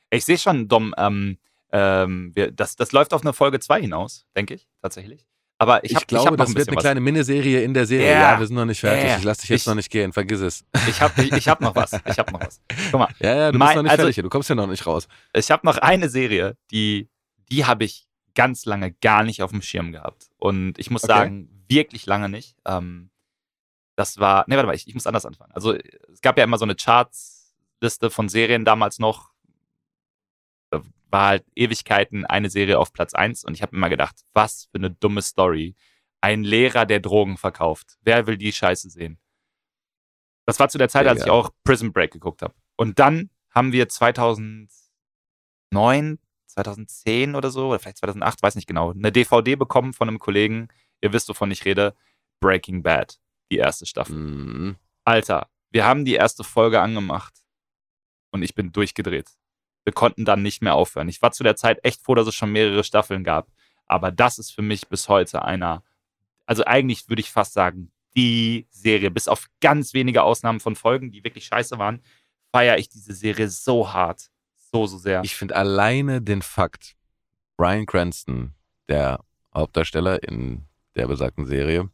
Ich sehe schon, Dom, ähm, ähm, wir, das, das läuft auf eine Folge 2 hinaus, denke ich, tatsächlich. Aber ich, Ich, hab, ich glaube, noch das ein wird eine kleine Miniserie in der Serie. Ja. Ja, wir sind noch nicht fertig. Ja. Ich lasse dich jetzt Ich- noch nicht gehen. Vergiss es. was. Ich habe ich, ich hab noch was. Ich habe noch was. Guck mal, Ja, ja, du Mein- bist noch nicht also- fertig. hier. Du kommst ja noch nicht raus. ich habe noch eine Serie, die, die habe ich ganz lange gar nicht auf dem Schirm gehabt. Und ich muss Okay. sagen, wirklich lange nicht. Ähm, das war, ne, warte mal, ich, ich muss anders anfangen. Also es gab ja immer so eine Charts-Liste von Serien damals noch. Da war halt Ewigkeiten eine Serie auf Platz 1 und ich habe immer gedacht, was für eine dumme Story. Ein Lehrer, der Drogen verkauft. Wer will die Scheiße sehen? Das war zu der Zeit, als ich auch Prison Break geguckt habe. Und dann haben wir 2009, 2010 oder so, oder vielleicht 2008, weiß nicht genau, eine DVD bekommen von einem Kollegen. Ihr wisst, wovon ich rede. Breaking Bad, die erste Staffel. Mhm. Alter, wir haben die erste Folge angemacht und ich bin durchgedreht. Wir konnten dann nicht mehr aufhören. Ich war zu der Zeit echt froh, dass es schon mehrere Staffeln gab. Aber das ist für mich bis heute einer, also eigentlich würde ich fast sagen, die Serie, bis auf ganz wenige Ausnahmen von Folgen, die wirklich scheiße waren, feiere ich diese Serie so hart. So, so sehr. Ich finde alleine den Fakt, Brian Cranston, der Hauptdarsteller in der besagten Serie,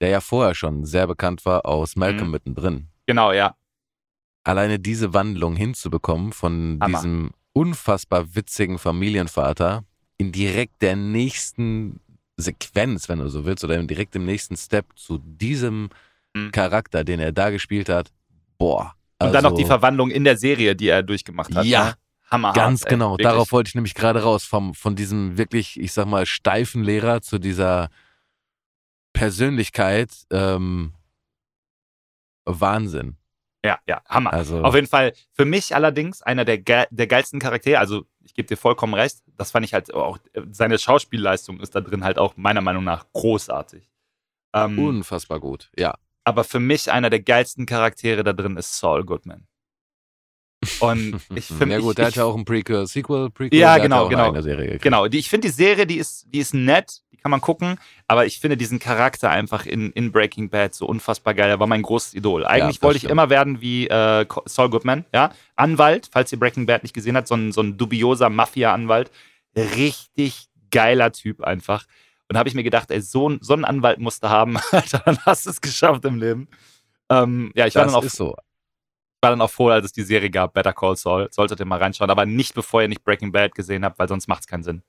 der ja vorher schon sehr bekannt war aus Malcolm Mhm. mittendrin, genau, ja. alleine diese Wandlung hinzubekommen von Hammer. diesem unfassbar witzigen Familienvater in direkt der nächsten Sequenz, wenn du so willst, oder direkt im nächsten Step zu diesem Mhm. Charakter, den er da gespielt hat, boah. Und dann noch die also- Verwandlung in der Serie, die er durchgemacht hat. Ja, ne? Hammerhart. Ganz ey. genau, Wirklich. darauf wollte ich nämlich gerade raus, vom, von diesem wirklich, ich sag mal, steifen Lehrer zu dieser Persönlichkeit, ähm, Wahnsinn. Ja, ja, Hammer. Also, Auf jeden Fall für mich allerdings einer der, ge der geilsten Charaktere. Also ich gebe dir vollkommen recht. Das fand ich halt auch, seine Schauspielleistung ist da drin halt auch meiner Meinung nach großartig. Ähm, unfassbar gut, ja. Aber für mich einer der geilsten Charaktere da drin ist Saul Goodman. Und ich finde, ja gut, ich, der hat ja auch ein Prequel, Sequel, Prequel, Ja, der genau, ja genau. Genau, die, ich finde die Serie, die ist, die ist nett, die kann man gucken, aber ich finde diesen Charakter einfach in, in Breaking Bad so unfassbar geil. Er war mein großes Idol. Eigentlich das wollte ich stimmt. immer werden wie äh, Saul Goodman, ja. Anwalt, falls ihr Breaking Bad nicht gesehen habt, so ein, so ein dubioser Mafia-Anwalt. Richtig geiler Typ einfach. Und habe ich mir gedacht, ey, so, ein- so einen Anwalt musst du haben, Alter, dann hast du es geschafft im Leben. Ähm, ja, ich war Das dann, auch, ist so. war dann auch froh, als es die Serie gab, Better Call Saul. Solltet ihr mal reinschauen, aber nicht bevor ihr nicht Breaking Bad gesehen habt, weil sonst macht es keinen Sinn.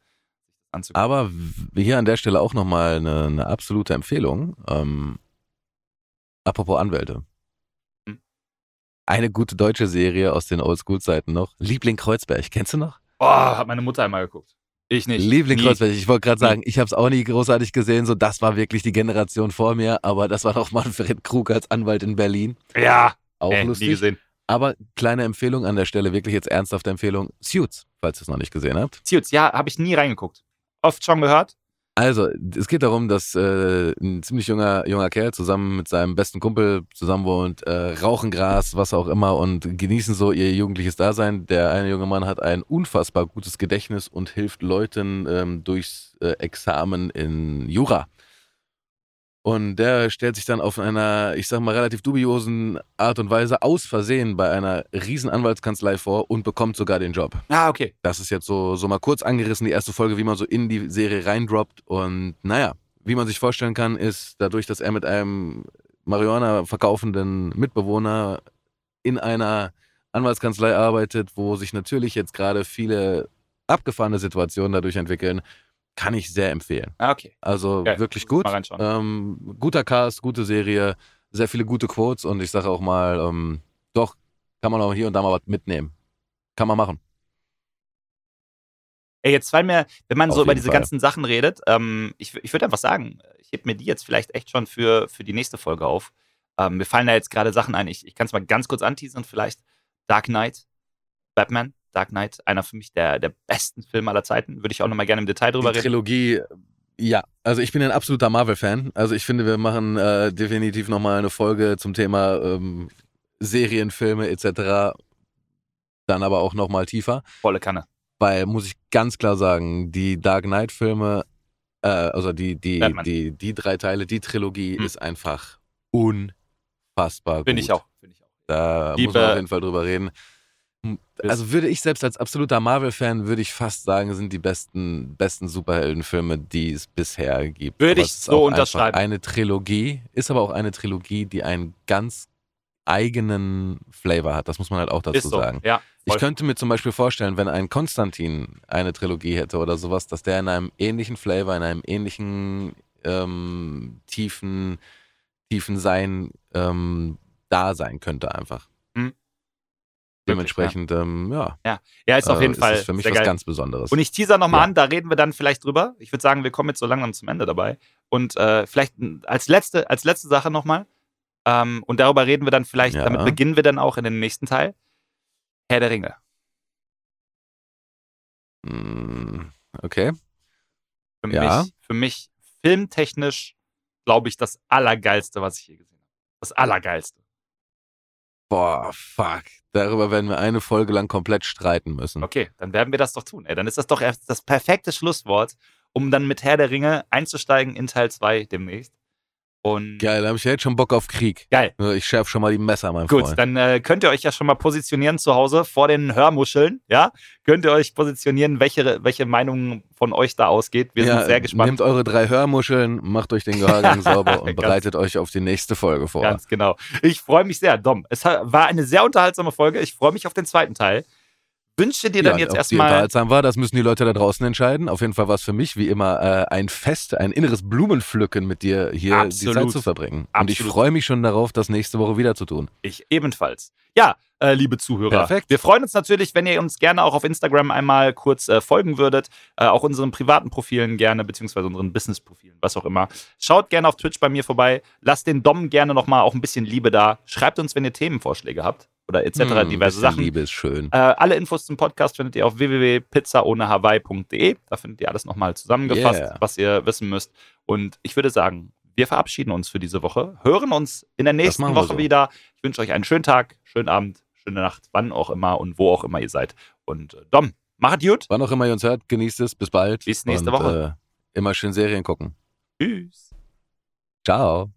anzugucken. Aber hier an der Stelle auch nochmal eine, eine absolute Empfehlung. Ähm, apropos Anwälte. Hm. Eine gute deutsche Serie aus den Oldschool-Zeiten noch. Liebling Kreuzberg, kennst du noch? Oh, hat meine Mutter einmal geguckt. Ich nicht. Liebling Nie. Kreuzberg, ich wollte gerade Nie. sagen, ich habe es auch nie großartig gesehen, so das war wirklich die Generation vor mir, aber das war noch Manfred Krug als Anwalt in Berlin. Ja, Auch ey, nie lustig. gesehen. Aber kleine Empfehlung an der Stelle, wirklich jetzt ernsthafte Empfehlung, Suits, falls ihr es noch nicht gesehen habt. Suits, ja, habe ich nie reingeguckt. Oft schon gehört. Also, es geht darum, dass äh, ein ziemlich junger, junger Kerl zusammen mit seinem besten Kumpel zusammen wohnt, äh, rauchen Gras, was auch immer und genießen so ihr jugendliches Dasein. Der eine junge Mann hat ein unfassbar gutes Gedächtnis und hilft Leuten ähm, durchs äh, Examen in Jura. Und der stellt sich dann auf einer, ich sag mal, relativ dubiosen Art und Weise aus Versehen bei einer riesen Anwaltskanzlei vor und bekommt sogar den Job. Ah, okay. Das ist jetzt so, so mal kurz angerissen, die erste Folge, wie man so in die Serie reindroppt. Und naja, wie man sich vorstellen kann, ist dadurch, dass er mit einem Marihuana verkaufenden Mitbewohner in einer Anwaltskanzlei arbeitet, wo sich natürlich jetzt gerade viele abgefahrene Situationen dadurch entwickeln, kann ich sehr empfehlen. Ah, okay. Also Geil. wirklich gut. Mal reinschauen. Ähm, guter Cast, gute Serie. sehr viele gute Quotes und ich sage auch mal, ähm, doch, kann man auch hier und da mal was mitnehmen. Kann man machen. Ey, jetzt fallen mir, wenn man Auf so über diese Fall. ganzen Sachen redet, ähm, ich, ich würde einfach sagen, ich heb mir die jetzt vielleicht echt schon für, für die nächste Folge auf. Ähm, mir fallen da jetzt gerade Sachen ein. Ich, ich kann es mal ganz kurz anteasern, vielleicht. Dark Knight, Batman, Dark Knight, einer für mich der, der besten Filme aller Zeiten. Würde ich auch nochmal gerne im Detail drüber Die reden. Trilogie, ja. Also ich bin ein absoluter Marvel-Fan. Also ich finde, wir machen äh, definitiv nochmal eine Folge zum Thema ähm, Serienfilme etc. Dann aber auch nochmal tiefer. Volle Kanne. Weil, muss ich ganz klar sagen, die Dark Knight-Filme, äh, also die, die, Batman. die, die drei Teile, die Trilogie Hm. ist einfach unfassbar Finde gut. ich auch. Finde ich auch. Da muss Liebe- man auf jeden Fall drüber reden. Also würde ich selbst als absoluter Marvel-Fan, würde ich fast sagen, sind die besten, besten Superheldenfilme, die es bisher gibt. Würde ich so unterschreiben. Eine Trilogie, ist aber auch eine Trilogie, die einen ganz eigenen Flavor hat. Das muss man halt auch dazu so. sagen. Ja, Ich könnte mir zum Beispiel vorstellen, wenn ein Konstantin eine Trilogie hätte oder sowas, dass der in einem ähnlichen Flavor, in einem ähnlichen ähm, tiefen, tiefen Sein ähm, da sein könnte einfach. Dementsprechend, ähm, ja. ja, ist auf äh, jeden Fall es für mich was geil. ganz Besonderes. Und ich teaser nochmal Ja. an, da reden wir dann vielleicht drüber. Ich würde sagen, wir kommen jetzt so langsam zum Ende dabei. Und äh, vielleicht als letzte, als letzte Sache nochmal, ähm, und darüber reden wir dann vielleicht, Ja. damit beginnen wir dann auch in den nächsten Teil. Herr der Ringe. Mm, okay. Für Ja. mich, für mich filmtechnisch, glaube ich, das Allergeilste, was ich je gesehen habe. Das Allergeilste. Boah, fuck. Darüber werden wir eine Folge lang komplett streiten müssen. Okay, dann werden wir das doch tun. Ey, dann ist das doch erst das perfekte Schlusswort, um dann mit Herr der Ringe einzusteigen in Teil 2 demnächst. Und Geil, da habe ich ja jetzt schon Bock auf Krieg. geil. Ich schärfe schon mal die Messer, mein Gut, Freund. dann äh, könnt ihr euch ja schon mal positionieren zu Hause vor den Hörmuscheln, ja? Könnt ihr euch positionieren, welche, welche Meinung von euch da ausgeht. Wir ja, sind sehr gespannt. Nehmt eure drei Hörmuscheln, macht euch den Gehörgang sauber und bereitet euch auf die nächste Folge vor. Ganz genau. Ich freue mich sehr, Dom. Es war eine sehr unterhaltsame Folge. Ich freue mich auf den zweiten Teil. Wünsche dir dann ja, jetzt ob die erstmal. unterhaltsam war, das müssen die Leute da draußen entscheiden. Auf jeden Fall war es für mich wie immer äh, ein Fest, ein inneres Blumenpflücken mit dir hier die Absolut. Zeit zu verbringen. Und ich Absolut. freue mich schon darauf, das nächste Woche wieder zu tun. Ich ebenfalls. Ja, äh, liebe Zuhörer. Perfekt. Wir freuen uns natürlich, wenn ihr uns gerne auch auf Instagram einmal kurz äh, folgen würdet. Äh, auch unseren privaten Profilen gerne, beziehungsweise unseren Business-Profilen, was auch immer. Schaut gerne auf Twitch bei mir vorbei. Lasst den Dom gerne nochmal auch ein bisschen Liebe da. Schreibt uns, wenn ihr Themenvorschläge habt oder etc. Hm, diverse bisschen Sachen. Liebe ist schön. Äh, alle Infos zum Podcast findet ihr auf www.pizzaohnehawaii.de. Da findet ihr alles nochmal zusammengefasst, Yeah. was ihr wissen müsst. Und ich würde sagen, wir verabschieden uns für diese Woche, hören uns in der nächsten Woche so. wieder. Ich wünsche euch einen schönen Tag, schönen Abend, schöne Nacht, wann auch immer und wo auch immer ihr seid. Und äh, Dom, macht gut. Wann auch immer ihr uns hört, genießt es. Bis bald. Bis nächste und, Woche. Äh, immer schön Serien gucken. Tschüss. Ciao.